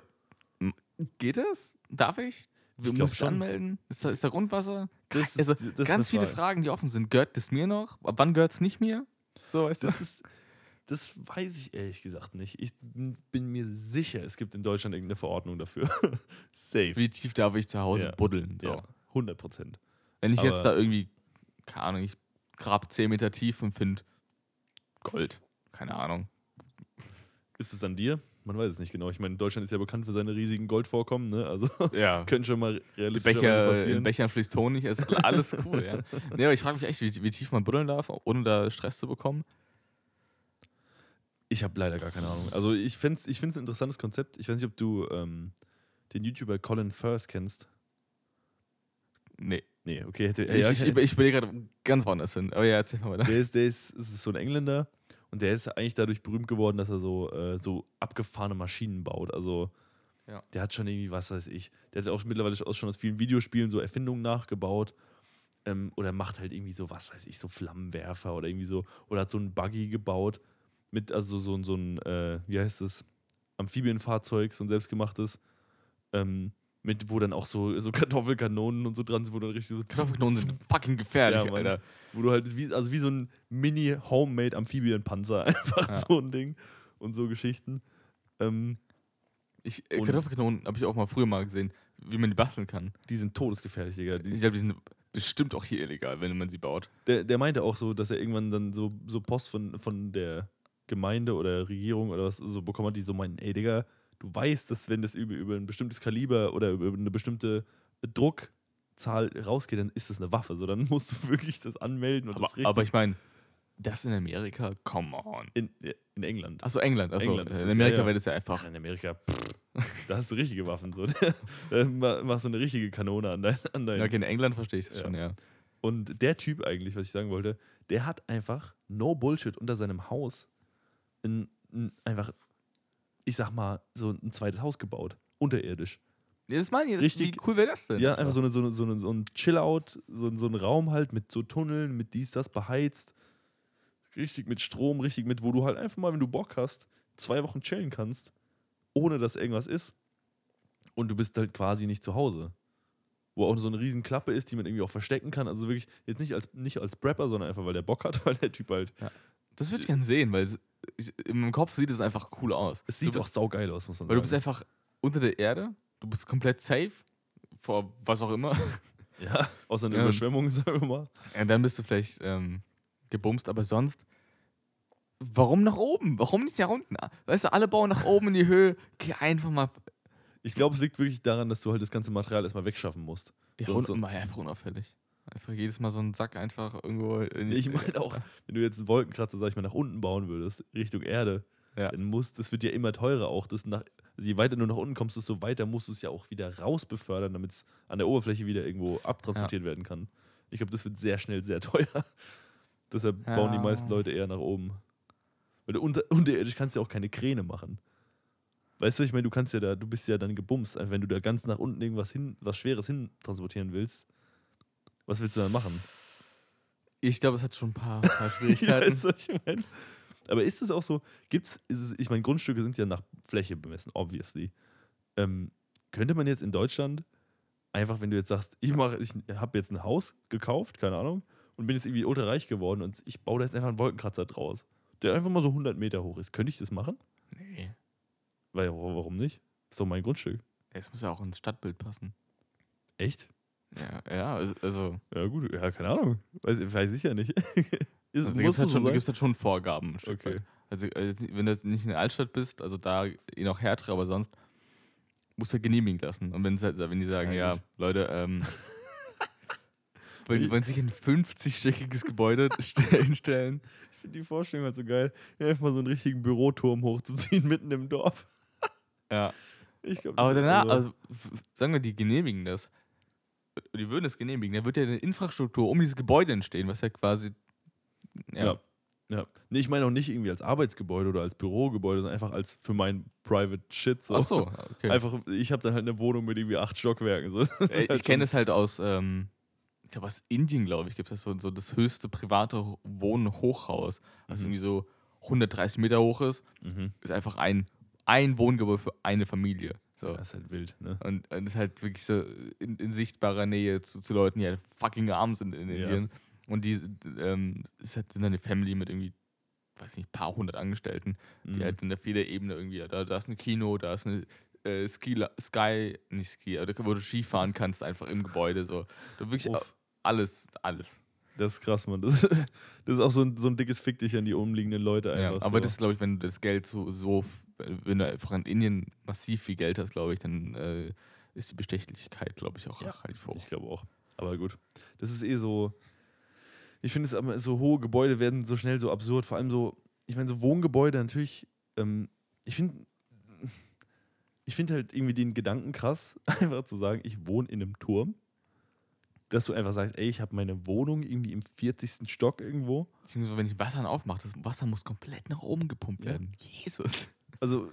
geht das? Darf ich? Du musst dich schon. anmelden? Ist da, ist da Grundwasser? Das also, ist- das ganz viele Frage. Fragen, die offen sind. Gehört das mir noch? Ab wann gehört es nicht mir? So, weißt du? Das ist, das weiß ich ehrlich gesagt nicht. Ich bin mir sicher, es gibt in Deutschland irgendeine Verordnung dafür. Safe. Wie tief darf ich zu Hause Ja. buddeln? So. Ja, 100 Prozent. Wenn ich jetzt Aber- da irgendwie, keine Ahnung, ich grab 10 Meter tief und finde Gold. Keine Ahnung. Ist es an dir? Man weiß es nicht genau. Ich meine, Deutschland ist ja bekannt für seine riesigen Goldvorkommen, ne? Also Ja. können schon mal realistisch Becher, in passieren. Bechern fließt Honig, ist alles cool, ja. Nee, aber ich frage mich echt, wie, wie tief man buddeln darf, ohne da Stress zu bekommen. Ich habe leider gar keine Ahnung. Also ich finde es ich find's ein interessantes Konzept. Ich weiß nicht, ob du ähm, den YouTuber Colin Firth kennst. Nee. Nee, okay. Hätte, Ich, ja, ich, ich, ich überlege gerade ganz woanders hin. Aber ja, erzähl mal weiter. der ist, der ist, ist so ein Engländer und der ist eigentlich dadurch berühmt geworden, dass er so, äh, so abgefahrene Maschinen baut. Also Ja. der hat schon irgendwie, was weiß ich, der hat auch mittlerweile auch schon aus vielen Videospielen so Erfindungen nachgebaut. Ähm, oder macht halt irgendwie so, was weiß ich, so Flammenwerfer oder irgendwie so, oder hat so einen Buggy gebaut mit, also so, ein- so ein, äh, wie heißt es, Amphibienfahrzeug, so ein selbstgemachtes, ähm, mit, wo dann auch so, so Kartoffelkanonen und so dran sind, wo dann richtig so Kartoffelknoten sind fucking gefährlich, Ja. Alter. wo du halt, wie, also wie so ein Mini-Homemade Amphibienpanzer, einfach Ja. so ein Ding und so Geschichten. Ähm, Ich, äh, Kartoffelkanonen habe ich auch mal früher mal gesehen, wie man die basteln kann. Die sind todesgefährlich, Digga. Die, Ich glaube, die sind bestimmt auch hier illegal, wenn man sie baut. der, der meinte auch so, dass er irgendwann dann so, so Post von, von der Gemeinde oder Regierung oder was so bekommen hat, die so meinten, ey Digga, du weißt, dass wenn das über, über ein bestimmtes Kaliber oder über eine bestimmte Druckzahl rausgeht, dann ist das eine Waffe. So, dann musst du wirklich das anmelden und Aber, das richtig aber ich meine, das in Amerika, come on. in, in England. Achso, England. Achso, England in Amerika ja, wäre das ja Ach, einfach. in Amerika, pff, da hast du richtige Waffen. So. da ma- machst du eine richtige Kanone an dein, an dein okay, in England verstehe ich das Ja. schon, ja. Und der Typ eigentlich, was ich sagen wollte, der hat einfach no Bullshit unter seinem Haus ein, ein, einfach, ich sag mal, so ein zweites Haus gebaut. Unterirdisch. Ja, das meine ich. Das, Richtig- wie cool wäre das denn? Ja, einfach so, eine, so, eine, so, eine, so ein Chill-Out, so, ein- so ein Raum halt mit so Tunneln, mit dies, das beheizt. Richtig mit Strom, richtig mit, wo du halt einfach mal, wenn du Bock hast, zwei Wochen chillen kannst, ohne dass irgendwas ist. Und du bist halt quasi nicht zu Hause. Wo auch so eine riesen Klappe ist, die man irgendwie auch verstecken kann. Also wirklich, jetzt nicht als, nicht als Prepper, sondern einfach, weil der Bock hat, weil der Typ halt. Das würde ich gerne sehen, weil in meinem Kopf sieht es einfach cool aus. Es sieht du auch bist, saugeil aus, muss man Weil du bist sagen. einfach unter der Erde, du bist komplett safe vor was auch immer. ja, außer einer Ja. Überschwemmung, sagen wir mal. Und dann bist du vielleicht ähm, gebumst, aber sonst. Warum nach oben? Warum nicht nach unten? Weißt du, alle bauen nach oben in die Höhe. Geh einfach mal. Ich glaube, es liegt wirklich daran, dass du halt das ganze Material erstmal wegschaffen musst. Ja, So- unauffällig. Einfach jedes Mal so einen Sack einfach irgendwo. In die- Ich meine auch, wenn du jetzt einen Wolkenkratzer, sag ich mal, nach unten bauen würdest, Richtung Erde, Ja. dann musst, das wird ja immer teurer auch. Das nach, also je weiter du nach unten kommst, desto weiter musst du es ja auch wieder raus befördern, damit es an der Oberfläche wieder irgendwo abtransportiert werden kann. Ich glaube, das wird sehr schnell sehr teuer. Deshalb bauen die Ja. meisten Leute eher nach oben. Weil du unter, unterirdisch kannst ja auch keine Kräne machen. Weißt du, ich meine, du kannst ja da, du bist ja dann gebumst, wenn du da ganz nach unten irgendwas hin, was Schweres hin transportieren willst. Was willst du dann machen? Ich glaube, es hat schon ein paar, paar Ja, Schwierigkeiten. ist, was ich mein. Aber ist es auch so, gibt's, ist es, ich meine, Grundstücke sind ja nach Fläche bemessen, obviously. Ähm, könnte man jetzt in Deutschland einfach, wenn du jetzt sagst, ich mache, ich habe jetzt ein Haus gekauft, keine Ahnung, und bin jetzt irgendwie ultra reich geworden und ich baue da jetzt einfach einen Wolkenkratzer draus, der einfach mal so 100 Meter hoch ist. Könnte ich das machen? nee. Weil, warum nicht? Ist doch mein Grundstück. Es muss ja auch ins Stadtbild passen. Echt? Ja, ja, also- also. Ja, gut, ja, keine Ahnung. Weiß, weiß ich ja nicht. ist, Also gibt muss es halt, so halt schon Vorgaben. Okay. weit. Also, äh, wenn du nicht in der Altstadt bist, also da eh noch härter, aber sonst musst du halt genehmigen lassen. Und wenn, sie halt, wenn die sagen, Ja, ja. Leute, ähm, wenn, wenn sich ein 50-stöckiges Gebäude st- hinstellen, Ich finde die Vorstellung halt so geil, einfach mal so einen richtigen Büroturm hochzuziehen mitten im Dorf. ja. Ich glaub, Aber danach, also f- sagen wir, die genehmigen das. Die würden es genehmigen. Dann wird ja eine Infrastruktur um dieses Gebäude entstehen, was ja quasi. Ja. Ja. Ja. Nee, ich meine auch nicht irgendwie als Arbeitsgebäude oder als Bürogebäude, sondern einfach als für mein Private Shit. So. Ach so, okay. Einfach, ich habe dann halt eine Wohnung mit irgendwie acht Stockwerken. So. Äh, ich kenne es halt aus, ähm, ich glaube aus Indien, glaube ich, gibt es so, so das höchste private Ho- Wohnhochhaus, was Mhm. irgendwie so 130 Meter hoch ist, Mhm. ist einfach ein, ein Wohngebäude für eine Familie. So. Das ist halt wild, ne? Und, und ist halt wirklich so in, in sichtbarer Nähe zu, zu Leuten, die halt fucking arm sind in Ja. Indien. Und die ähm, ist halt, sind dann eine Family mit irgendwie, weiß nicht, paar hundert Angestellten, die Mhm. halt in der Federebene irgendwie, da, da ist ein Kino, da ist eine äh, Ski, Sky, nicht Ski, aber wo du Skifahren kannst, einfach im Gebäude. So. Du wirklich Uff. alles, alles. Das ist krass, Mann. Das, das ist auch so ein, so ein dickes Fick dich an die umliegenden Leute Ja, einfach. aber so. das ist, glaube ich, wenn du das Geld so, so, wenn du einfach in Indien massiv viel Geld hast, glaube ich, dann äh, ist die Bestechlichkeit, glaube ich, auch Ja. relativ hoch. Ich glaube auch. Aber gut. Das ist eh so. Ich finde es aber so hohe Gebäude werden so schnell so absurd. Vor allem so, ich meine, so Wohngebäude natürlich. Ähm, ich finde. Ich finde halt irgendwie den Gedanken krass, einfach zu sagen, ich wohne in einem Turm. Dass du einfach sagst, ey, ich habe meine Wohnung irgendwie im 40. Stock irgendwo. Wenn ich Wasser aufmache, das Wasser muss komplett nach oben gepumpt Ja. werden. Jesus. Also,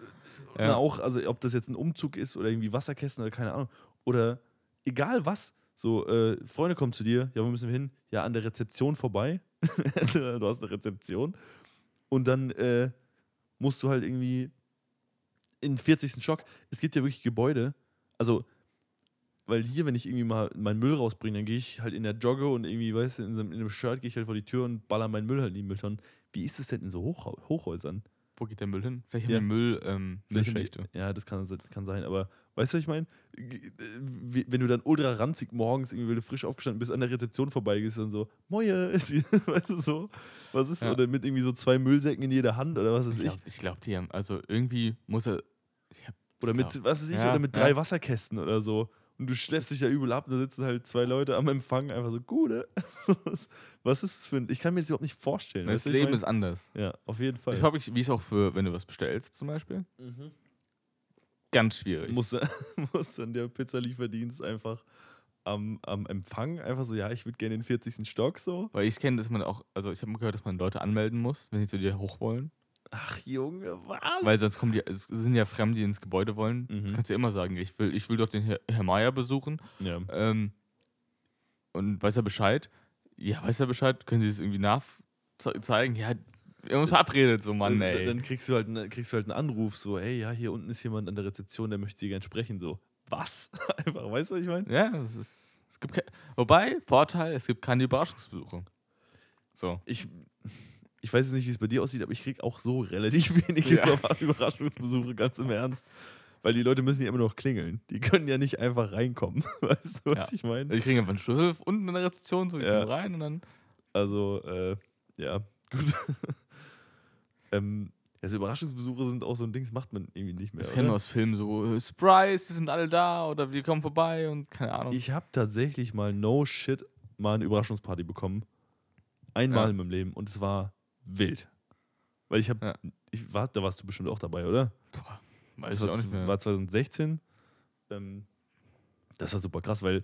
Ja. auch, also ob das jetzt ein Umzug ist oder irgendwie Wasserkästen oder keine Ahnung. Oder egal was. So, äh, Freunde kommen zu dir, ja, wo müssen wir hin? Ja, an der Rezeption vorbei. Du hast eine Rezeption. Und dann äh, musst du halt irgendwie in den 40. Stock. Es gibt ja wirklich Gebäude. Also, weil hier, wenn ich irgendwie mal meinen Müll rausbringe, dann gehe ich halt in der Jogge und irgendwie, weißt du, in, so, einem- in einem Shirt gehe ich halt vor die Tür und baller meinen Müll halt in die Mülltonnen. Wie ist es denn in so Hochhau Hochhäusern? Wo geht der Müll hin? Vielleicht haben Ja. die Müll, ähm, Müllschächte. Ja, das kann, kann sein, aber weißt du, was ich meine? Wie- Wenn du dann ultra ranzig morgens irgendwie, wenn du frisch aufgestanden bist, an der Rezeption vorbeigehst und so, Moje, ist weißt du so? Was ist, Ja. oder mit irgendwie so zwei Müllsäcken in jeder Hand oder was weiß Ich ich? glaube, ich glaub, die haben, also irgendwie muss er. Oder mit, glaub- was weiß ich, Ja, oder mit drei. Wasserkästen oder so. Und du schleppst dich da übel ab, und da sitzen halt zwei Leute am Empfang, einfach so, gute. was, ist das für ein. Ich kann mir das überhaupt nicht vorstellen. das ich Leben mein? ist anders. Ja, auf jeden Fall. Ich mich, wie es auch für, wenn du was bestellst zum Beispiel. Mhm. Ganz schwierig. muss, dann- muss dann der Pizzalieferdienst einfach am, am Empfang einfach so, ja, ich würde gerne den 40. Stock so. Weil ich kenne, dass man auch, also ich habe gehört, dass man Leute anmelden muss, wenn sie zu dir hoch wollen. Ach Junge, was? Weil sonst kommen die, es sind ja Fremde, die ins Gebäude wollen. Mhm. Du kannst ja immer sagen, ich will, ich will doch den Herr, Herr Meier besuchen. ja. Ähm, und weiß er Bescheid? Ja, weiß er Bescheid? Können sie es irgendwie nachzeigen? Ja, wir haben uns verabredet, so Mann, dann, ey. dann kriegst du, halt, ne- kriegst du halt einen Anruf, so, ey, ja, hier unten ist jemand an der Rezeption, der möchte sie gern sprechen. So, was? einfach, weißt du, was ich meine? Ja, es ist. Es gibt kein, wobei, Vorteil, es gibt keine Überraschungsbesuche. So. Ich, ich weiß jetzt nicht, wie es bei dir aussieht, aber ich krieg auch so relativ wenige Ja. Über- Überraschungsbesuche, ganz im Ernst. Weil die Leute müssen ja immer noch klingeln. Die können ja nicht einfach reinkommen. Weißt du, was Ja. ich meine? Ich kriege einfach einen Schlüssel unten in der Rezeption, so ich Ja. komme rein und dann. Also, äh, ja, gut. ähm, also Überraschungsbesuche sind auch so ein Ding, das macht man irgendwie nicht mehr. Das kennen wir aus Filmen so, äh, Surprise, wir sind alle da oder wir kommen vorbei und keine Ahnung. Ich habe tatsächlich mal no shit mal eine Überraschungsparty bekommen. Einmal Ja. in meinem Leben und es war wild. Weil ich habe, Ja. ich war, da warst du bestimmt auch dabei, oder? Boah, weiß das ich war, auch nicht mehr. war 2016. Ähm, das war super krass, weil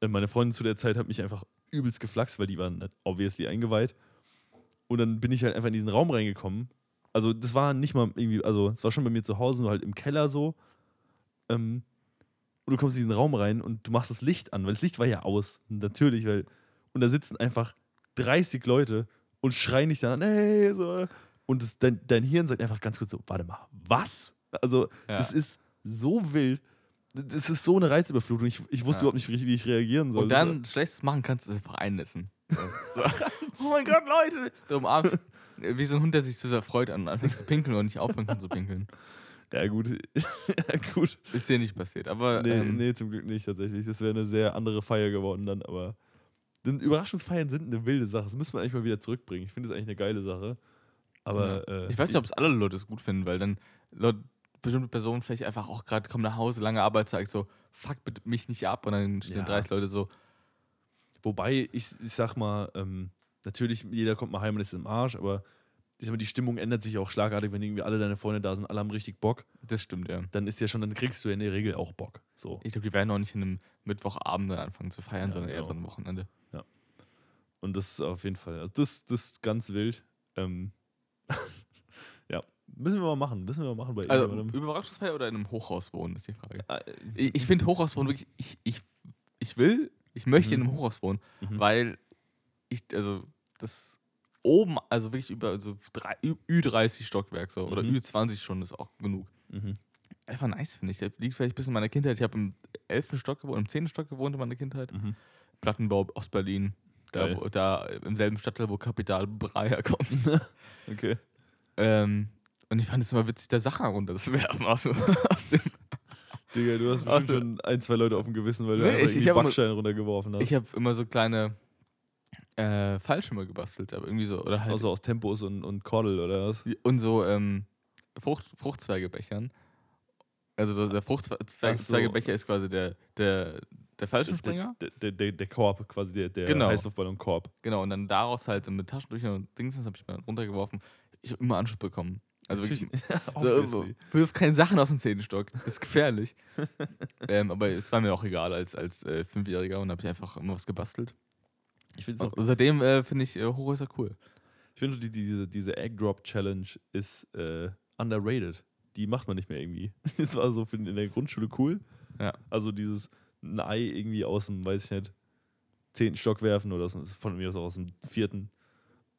äh, meine Freundin zu der Zeit hat mich einfach übelst geflaxt, weil die waren äh, obviously eingeweiht. Und dann bin ich halt einfach in diesen Raum reingekommen. Also das war nicht mal irgendwie, also es war schon bei mir zu Hause, nur halt im Keller so. Ähm, und du kommst in diesen Raum rein und du machst das Licht an, weil das Licht war ja aus. Natürlich, weil. Und da sitzen einfach 30 Leute und schreien dich dann an, hey, so. Und das, dein, dein Hirn sagt einfach ganz kurz so, warte mal, was? Also, Ja. das ist so wild. Das ist so eine Reizüberflutung. Ich, ich wusste Ja. überhaupt nicht, wie ich, reagieren soll. Und dann, Schlechtes machen kannst du es einfach einnässen. So. oh mein Gott, Leute! Du umarmst, wie so ein Hund, der sich zu sehr freut an anfängt zu pinkeln und nicht aufhören kann zu pinkeln. ja, gut. ja, gut. Ist dir nicht passiert. Aber Nee, ähm, nee, zum Glück nicht tatsächlich. Das wäre eine sehr andere Feier geworden dann, aber. Denn Überraschungsfeiern sind eine wilde Sache. Das müssen wir eigentlich mal wieder zurückbringen. Ich finde das eigentlich eine geile Sache. Aber. Äh, ich weiß nicht, ob es alle Leute es gut finden, weil dann Leute, bestimmte Personen vielleicht einfach auch gerade kommen nach Hause, lange Arbeitszeit, so, fuck bitte mich nicht ab. Und dann stehen Ja. 30 Leute so, Wobei, ich, ich sag mal, ähm, natürlich, jeder kommt mal heim und ist im Arsch, aber ich sag mal, die Stimmung ändert sich auch schlagartig, wenn irgendwie alle deine Freunde da sind, alle haben richtig Bock. das stimmt, ja. Dann ist ja schon, dann kriegst du ja in der Regel auch Bock. So. Ich glaube, die werden auch nicht in einem Mittwochabend dann anfangen zu feiern, Ja, sondern eher genau. so ein Wochenende. Und das ist auf jeden Fall, also das, das ist ganz wild. Ähm, ja, müssen wir mal machen. Müssen wir mal machen bei Also. Überraschungsfeier oder in einem Hochhaus wohnen, ist die Frage. Ah, Ich, ich finde Hochhaus wohnen wirklich, ich, ich, ich will, ich möchte in Mhm. einem Hochhaus wohnen, Mhm. weil ich, also, das oben, also wirklich über so drei, Ü- Ü30 Stockwerk so, oder Mhm. Ü20 schon ist auch genug. Mhm. Einfach nice, finde ich. Das liegt vielleicht ein bisschen in meiner Kindheit. Ich habe im 11. Stock gewohnt, im 10. Stock gewohnt in meiner Kindheit. Mhm. Plattenbau Ostberlin. Da, wo, da im selben Stadtteil, wo Kapital Bra herkommt. Okay. ähm, und ich fand es immer witzig, da Sachen runterzuwerfen aus, aus dem Digga, du hast bestimmt schon ein, zwei Leute auf dem Gewissen, weil du Nee, ich- ich irgendwie hab immer- Backsteine runtergeworfen hast. Ich habe immer so kleine äh, Fallschirme gebastelt, aber irgendwie so, oder halt Außer aus Tempos und, und Kordel oder was? und so ähm, Frucht, Fruchtzweigebechern. Also so der Ach so. Fruchtzweigebecher ist quasi der, der, der Fallschirmspringer. Der, der, der, der Korb, quasi der, der Genau. Heißluftballon-Korb. Genau, und dann daraus halt mit Taschentüchern und Dings, das habe ich mal runtergeworfen. Ich habe immer Anschluss bekommen. Also wirklich, so, Obviously. wirf keine Sachen aus dem Zehnstock. Das ist gefährlich. ähm, aber es war mir auch egal als, als äh, Fünfjähriger und habe ich einfach immer was gebastelt. Ich finde es auch Und seitdem äh, finde ich äh, Hochhäuser cool. Ich finde, die, diese, diese Egg Drop Challenge ist äh, underrated. Die macht man nicht mehr irgendwie. Das war so für, in der Grundschule cool. Ja. Also dieses ein Ei irgendwie aus dem, weiß ich nicht, zehnten Stock werfen oder aus, von mir aus auch aus dem vierten.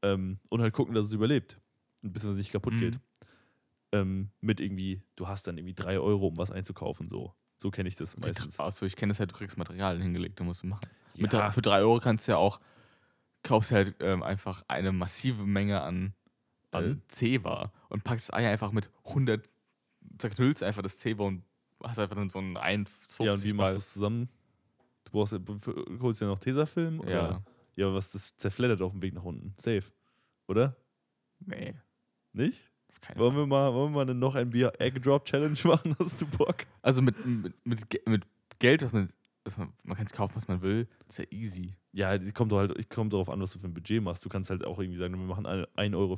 Ähm, und halt gucken, dass es überlebt. Bis es nicht kaputt Mhm. geht. Ähm, mit irgendwie, du hast dann irgendwie drei Euro, um was einzukaufen. So, so kenne ich das meistens. Achso, ich kenne das halt, du kriegst Material hingelegt, du musst du machen. Ja. Mit für drei Euro kannst du ja auch, kaufst halt ähm, einfach eine massive Menge an An? äh, war und packst das Ei einfach mit 100, zerknüllst einfach das war und hast einfach dann so einen 1,50 Ja, und wie machst du es zusammen? Du brauchst, holst ja noch Tesafilm? oder? Ja, Ja, aber was, das zerfleddert auf dem Weg nach unten. Safe. Oder? nee, Nicht? keine Wollen wir mal, wollen wir mal eine noch ein Bier Egg Drop Challenge machen? Hast du Bock? Also mit, mit, mit, mit Geld, was man, was man, man kann es kaufen, was man will, ist ja easy. Ja, die kommt doch halt, ich kommt darauf an, was du für ein Budget machst. Du kannst halt auch irgendwie sagen, wir machen eine- 1,50 Euro.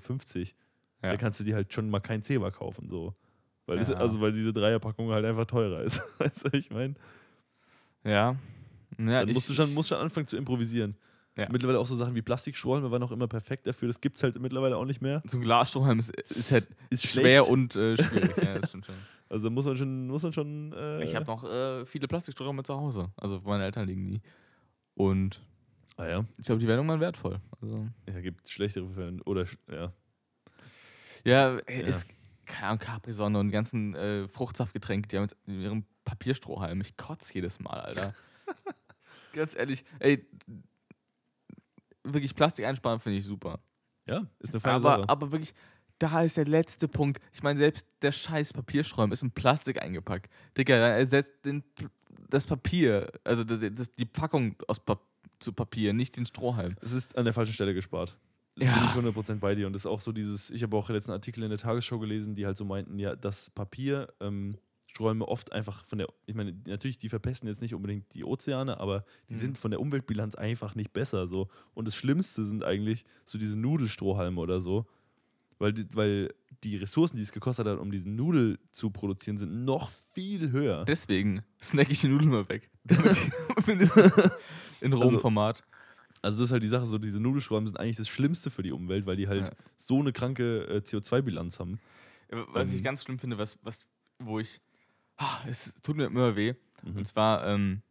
Ja. Da kannst du dir halt schon mal kein Zebra kaufen. So. Weil, das, Ja. also, weil diese Dreierpackung halt einfach teurer ist. weißt du, ich meine? Ja. ja Dann musst du schon, musst schon anfangen zu improvisieren. Ja. Mittlerweile auch so Sachen wie Plastikstrohhalme waren auch immer perfekt dafür. Das gibt es halt mittlerweile auch nicht mehr. so ein Glasstrohhalm ist, ist halt Ist schwer schlecht. und äh, schwierig. ja, das stimmt schon. Also da muss man schon, muss man schon. Äh, Ich habe noch äh, viele Plastikstrohhalme zu Hause. Also meine Eltern liegen die. Und Ah ja. ich glaube, die werden irgendwann wertvoll. Also, Ja, gibt schlechtere Fälle. Oder ja. ja, Ja. ist keine Ahnung, Capri-Sonne und die ganzen äh, Fruchtsaftgetränke, die haben mit ihrem Papierstrohhalm. Ich kotze jedes Mal, Alter. Ganz ehrlich, ey, wirklich Plastik einsparen finde ich super. Ja, ist eine feine Aber, Sache. aber wirklich, da ist der letzte Punkt. Ich meine, selbst der scheiß Papiersträum ist in Plastik eingepackt. Digga, er ersetzt den, das Papier, also das, das, die Packung aus Pap zu Papier, nicht den Strohhalm. Es ist an der falschen Stelle gespart. Ja. Bin ich 100% bei dir. Und das ist auch so dieses, ich habe auch letzten Artikel in der Tagesschau gelesen, die halt so meinten, ja, dass Papier, ähm, Sträume oft einfach von der, ich meine, natürlich, die verpesten jetzt nicht unbedingt die Ozeane, aber die Mhm. sind von der Umweltbilanz einfach nicht besser. So. Und das Schlimmste sind eigentlich so diese Nudelstrohhalme oder so. Weil die, weil die Ressourcen, die es gekostet hat, um diesen Nudel zu produzieren, sind noch viel höher. Deswegen snack ich die Nudeln mal weg. Mindestens in rohem Also- Format. Also das ist halt die Sache, so diese Nudelschrauben sind eigentlich das Schlimmste für die Umwelt, weil die halt Ja. so eine kranke äh, CO2-Bilanz haben. Ja, Was ich Ähm. ganz schlimm finde, was, was, wo ich, ah, es tut mir immer weh. Mhm. Und zwar, ähm,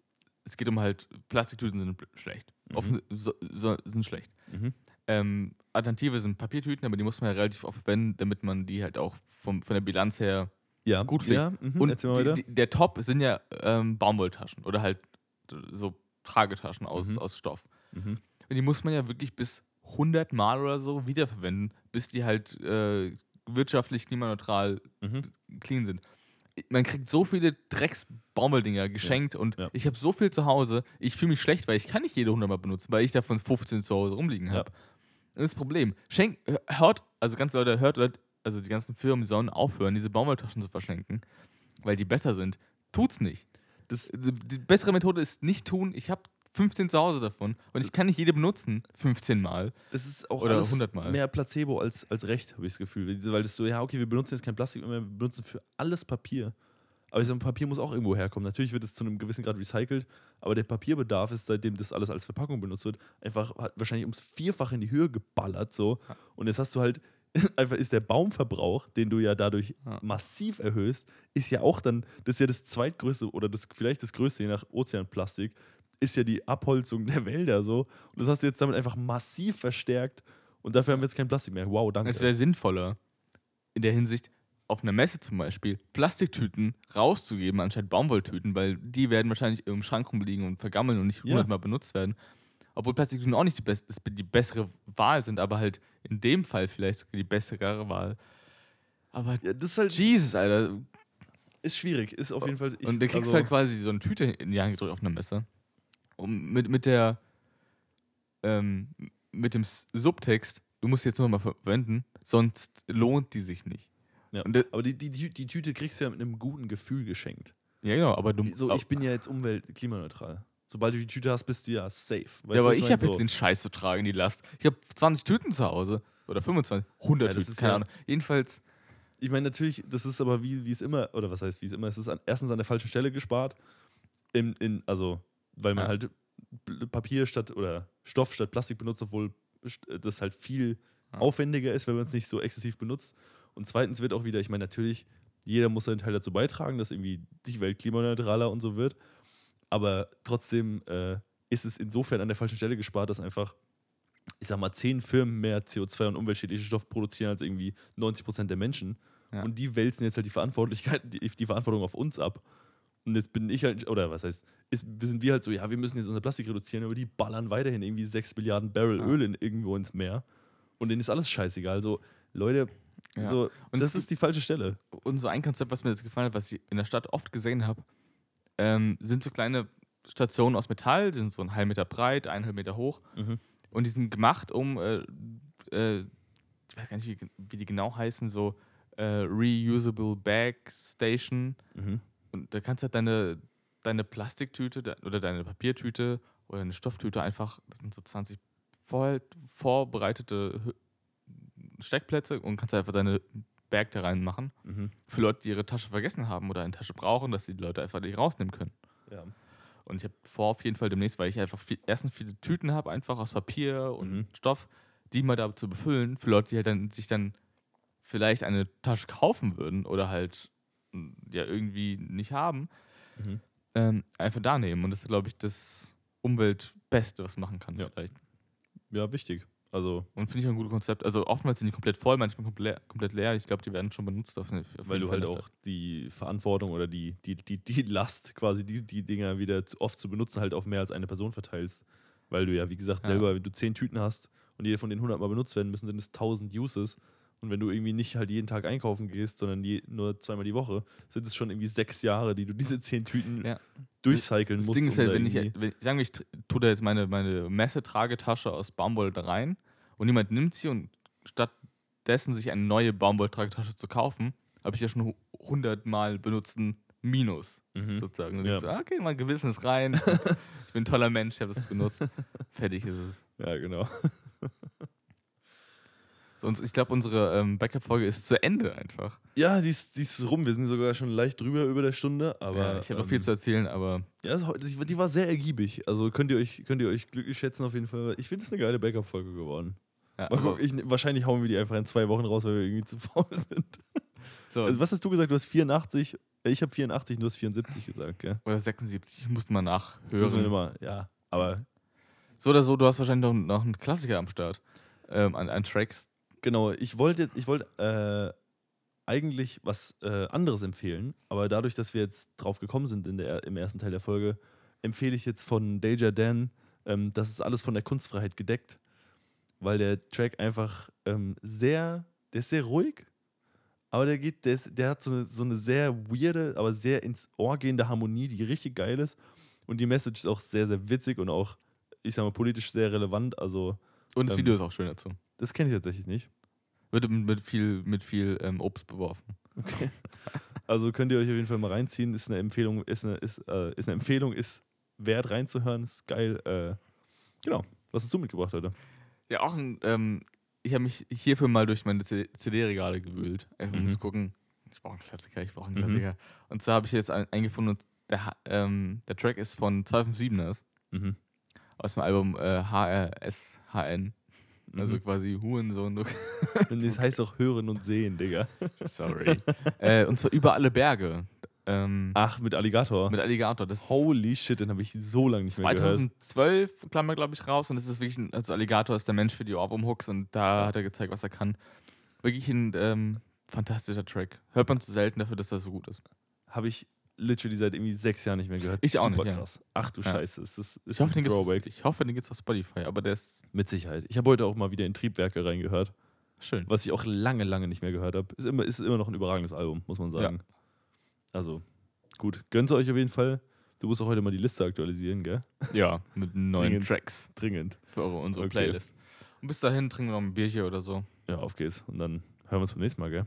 es geht um halt, Plastiktüten sind schlecht. Mhm. Offen, so, so, sind schlecht. Mhm. Ähm, Alternative sind Papiertüten, aber die muss man ja relativ oft verwenden, damit man die halt auch vom, von der Bilanz her Ja, Gut ja, mhm. Und die, die, der Top sind ja ähm, Baumwolltaschen oder halt so Tragetaschen aus, Mhm. aus Stoff. Mhm. Und die muss man ja wirklich bis 100 Mal oder so wiederverwenden, bis die halt äh, wirtschaftlich klimaneutral Mhm. clean sind. Man kriegt so viele Drecks-Baumwolldinger geschenkt und ja. ich habe so viel zu Hause. Ich fühle mich schlecht, weil ich kann nicht jede 100 Mal benutzen, weil ich davon 15 zu Hause rumliegen Ja. habe. Das ist das Problem. Schenk, hört, also ganz Leute, hört Leute, also die ganzen Firmen sollen aufhören, diese Baumwolltaschen zu verschenken, weil die besser sind. Tut's nicht. Das, die bessere Methode ist nicht tun. Ich habe 15 zu Hause davon und ich kann nicht jede benutzen, 15 Mal. das ist auch Oder alles 100 Mal. mehr Placebo als, als Recht, habe ich das Gefühl. Weil das so, ja, okay, wir benutzen jetzt kein Plastik mehr, wir benutzen für alles Papier. Aber ich sag, Papier muss auch irgendwo herkommen. Natürlich wird es zu einem gewissen Grad recycelt, aber der Papierbedarf ist, seitdem das alles als Verpackung benutzt wird, einfach hat wahrscheinlich ums Vierfache in die Höhe geballert. So. Und jetzt hast du halt, einfach ist der Baumverbrauch, den du ja dadurch Ja. massiv erhöhst, ist ja auch dann, das ist ja das zweitgrößte oder das vielleicht das größte, je nach Ozeanplastik, ist ja die Abholzung der Wälder so. Und das hast du jetzt damit einfach massiv verstärkt. Und dafür haben wir jetzt kein Plastik mehr. Wow, danke. Es wäre sinnvoller, in der Hinsicht, auf einer Messe zum Beispiel, Plastiktüten rauszugeben, anstatt Baumwolltüten, weil die werden wahrscheinlich im Schrank rumliegen und vergammeln und nicht Ja. hundertmal benutzt werden. Obwohl Plastiktüten auch nicht die, best, die bessere Wahl sind, aber halt in dem Fall vielleicht sogar die bessere Wahl. Aber ja, das ist halt Jesus, Alter. ist schwierig. Ist auf jeden Fall. Ich, und du kriegst also, halt quasi so eine Tüte in die Hand gedrückt auf einer Messe. Um, mit, mit der ähm, mit dem Subtext, du musst sie jetzt nur mal ver- verwenden, sonst lohnt die sich nicht. ja. Und, äh, Aber die, die, die, Tüte kriegst du ja mit einem guten Gefühl geschenkt. ja, genau, aber du So, ich bin ja jetzt umwelt klimaneutral. Sobald du die Tüte hast, bist du ja safe. Weißt Ja, aber ich mein? habe jetzt So. den Scheiß zu tragen, die Last. Ich habe 20 Tüten zu Hause. Oder 25, 100 Ja, das Tüten, ist keine ja- Ahnung. Jedenfalls, Ich meine, natürlich, das ist aber wie, wie es immer, oder was heißt wie es immer, es ist an, erstens an der falschen Stelle gespart. In, in, also, weil man Ja. halt Papier statt oder Stoff statt Plastik benutzt, obwohl st- das halt viel Ja. aufwendiger ist, wenn man es nicht so exzessiv benutzt. Und zweitens wird auch wieder, ich meine, natürlich, jeder muss seinen Teil dazu beitragen, dass irgendwie die Welt klimaneutraler und so wird. Aber trotzdem äh, ist es insofern an der falschen Stelle gespart, dass einfach, ich sag mal, zehn Firmen mehr CO2 und umweltschädliche Stoffe produzieren als irgendwie 90 Prozent der Menschen. Ja. Und die wälzen jetzt halt die Verantwortlichkeit, die, die Verantwortung auf uns ab. Und jetzt bin ich halt, oder was heißt, ist, sind wir halt so, ja, wir müssen jetzt unser Plastik reduzieren, aber die ballern weiterhin irgendwie 6 Milliarden Barrel Ja. Öl in, irgendwo ins Meer. Und denen ist alles scheißegal. Also, Leute, Ja. so, Und das ist die falsche Stelle. Und so ein Konzept, was mir jetzt gefallen hat, was ich in der Stadt oft gesehen habe, ähm, sind so kleine Stationen aus Metall, die sind so einen halben Meter breit, eineinhalb Meter hoch. Mhm. Und die sind gemacht, um, äh, äh, ich weiß gar nicht, wie, wie die genau heißen, so äh, Reusable Bag Station. Mhm. Und da kannst du halt deine, deine Plastiktüte de- oder deine Papiertüte oder eine Stofftüte einfach, das sind so 20 vor, vorbereitete Steckplätze und kannst einfach deine Bag da reinmachen. Mhm. Für Leute, die ihre Tasche vergessen haben oder eine Tasche brauchen, dass die Leute einfach die rausnehmen können. Ja. Und ich habe vor, auf jeden Fall demnächst, weil ich einfach viel, erstens viele Tüten habe, einfach aus Papier und Mhm. Stoff, die mal da zu befüllen, für Leute, die halt dann sich dann vielleicht eine Tasche kaufen würden oder halt ja irgendwie nicht haben, Mhm. ähm, einfach da nehmen. Und das ist, glaube ich, das Umweltbeste, was man machen kann. Ja. Vielleicht. ja, wichtig. Also, Und finde ich ein gutes Konzept. Also oftmals sind die komplett voll, manchmal komplett, komplett leer. Ich glaube, die werden schon benutzt. Auf, auf weil du halt auch die Verantwortung oder die, die, die, die Last, quasi die, die Dinger wieder zu, oft zu benutzen, halt auf mehr als eine Person verteilst. Weil du ja, wie gesagt, Ja. selber, wenn du zehn Tüten hast und jede von denen 100 Mal benutzt werden müssen, sind es 1000 Uses. Und wenn du irgendwie nicht halt jeden Tag einkaufen gehst, sondern je, nur zweimal die Woche, sind es schon irgendwie sechs Jahre, die du diese zehn Tüten Ja. durchcyclen Das musst. Ding ist halt, wenn ich, irgendwie- wenn, sagen wir, ich tue da jetzt meine, meine Messetragetasche aus Baumwolle da rein und jemand nimmt sie und stattdessen sich eine neue Baumwolltragetasche zu kaufen, habe ich ja schon hu- 100 Mal benutzten Minus Mhm. sozusagen. Und Ja. ich so, ah, okay, mein Gewissen ist rein. ich bin ein toller Mensch, ich habe das benutzt. Fertig ist es. Ja, genau. So, uns, ich glaube, unsere ähm, Backup-Folge ist zu Ende einfach. Ja, die ist, die ist rum. Wir sind sogar schon leicht drüber über der Stunde, aber. ja, ich habe noch viel ähm, zu erzählen, aber Ja, das, die war sehr ergiebig. Also könnt ihr euch, könnt ihr euch glücklich schätzen auf jeden Fall. Ich finde es eine geile Backup-Folge geworden. ja, Mal gucken, ich, wahrscheinlich hauen wir die einfach in zwei Wochen raus, weil wir irgendwie zu faul sind. so, Also, was hast du gesagt? Du hast 84. äh, Ich habe 84 und du hast 74 gesagt, gell? oder 76, ich musste mal Muss man nachhören. immer, ja. Aber So oder so, du hast wahrscheinlich noch, noch einen Klassiker am Start. Ähm, an, an Tracks. Genau, ich wollte ich wollte äh, eigentlich was äh, anderes empfehlen, aber dadurch, dass wir jetzt drauf gekommen sind in der, im ersten Teil der Folge, empfehle ich jetzt von Deja Dan, ähm, das ist alles von der Kunstfreiheit gedeckt, weil der Track einfach ähm, sehr, der ist sehr ruhig, aber der geht, der, ist, der hat so eine, so eine sehr weirde, aber sehr ins Ohr gehende Harmonie, die richtig geil ist und die Message ist auch sehr, sehr witzig und auch, ich sag mal, politisch sehr relevant, also Und das Ähm, Video ist auch schön dazu. das kenne ich tatsächlich nicht. Wird mit, viel, mit viel ähm, Obst beworfen. Okay. Also könnt ihr euch auf jeden Fall mal reinziehen. Ist eine Empfehlung, ist eine, ist, äh, ist eine Empfehlung, ist wert reinzuhören, ist geil. Äh, genau. Was hast du mitgebracht heute? Ja, auch ein, ähm, ich habe mich hierfür mal durch meine CD-Regale gewühlt, einfach um Mhm. zu gucken. Ich brauche einen Klassiker, ich brauche einen Mhm. Klassiker. Und zwar habe ich jetzt ein, eingefunden, und der, ähm, der Track ist von 257ers Mhm. Aus dem Album äh, HRSHN. Also Mhm. quasi Hurensohn. das heißt auch hören und sehen, Digga. Sorry. äh, und zwar über alle Berge. Ähm, Ach, mit Alligator. mit Alligator. Das Holy shit, den habe ich so lange nicht mehr gehört. 2012 kam er, glaube ich, raus und das ist wirklich ein, also Alligator ist der Mensch für die Ohrwurm-Hooks und da hat er gezeigt, was er kann. Wirklich ein ähm, fantastischer Track. Hört man zu selten dafür, dass er so gut ist. Habe ich literally seit irgendwie sechs Jahren nicht mehr gehört. Ich auch Super nicht, ja. krass. Ach du Ja. Scheiße. Ist das, ist Ich hoffe, den ein gibt's, Throwback? ich hoffe, den gibt's auf Spotify, aber der ist Mit Sicherheit. Ich habe heute auch mal wieder in Triebwerke reingehört, schön. was ich auch lange, lange nicht mehr gehört habe. Ist immer, ist immer noch ein überragendes Album, muss man sagen. Also, gut. Gönnt euch auf jeden Fall. Du musst auch heute mal die Liste aktualisieren, gell? Ja, mit neuen Dringend. Tracks Dringend. für eure, unsere Okay. Playlist. Und bis dahin trinken wir noch ein Bierchen oder so. Ja, auf geht's. Und dann hören wir uns beim nächsten Mal, gell?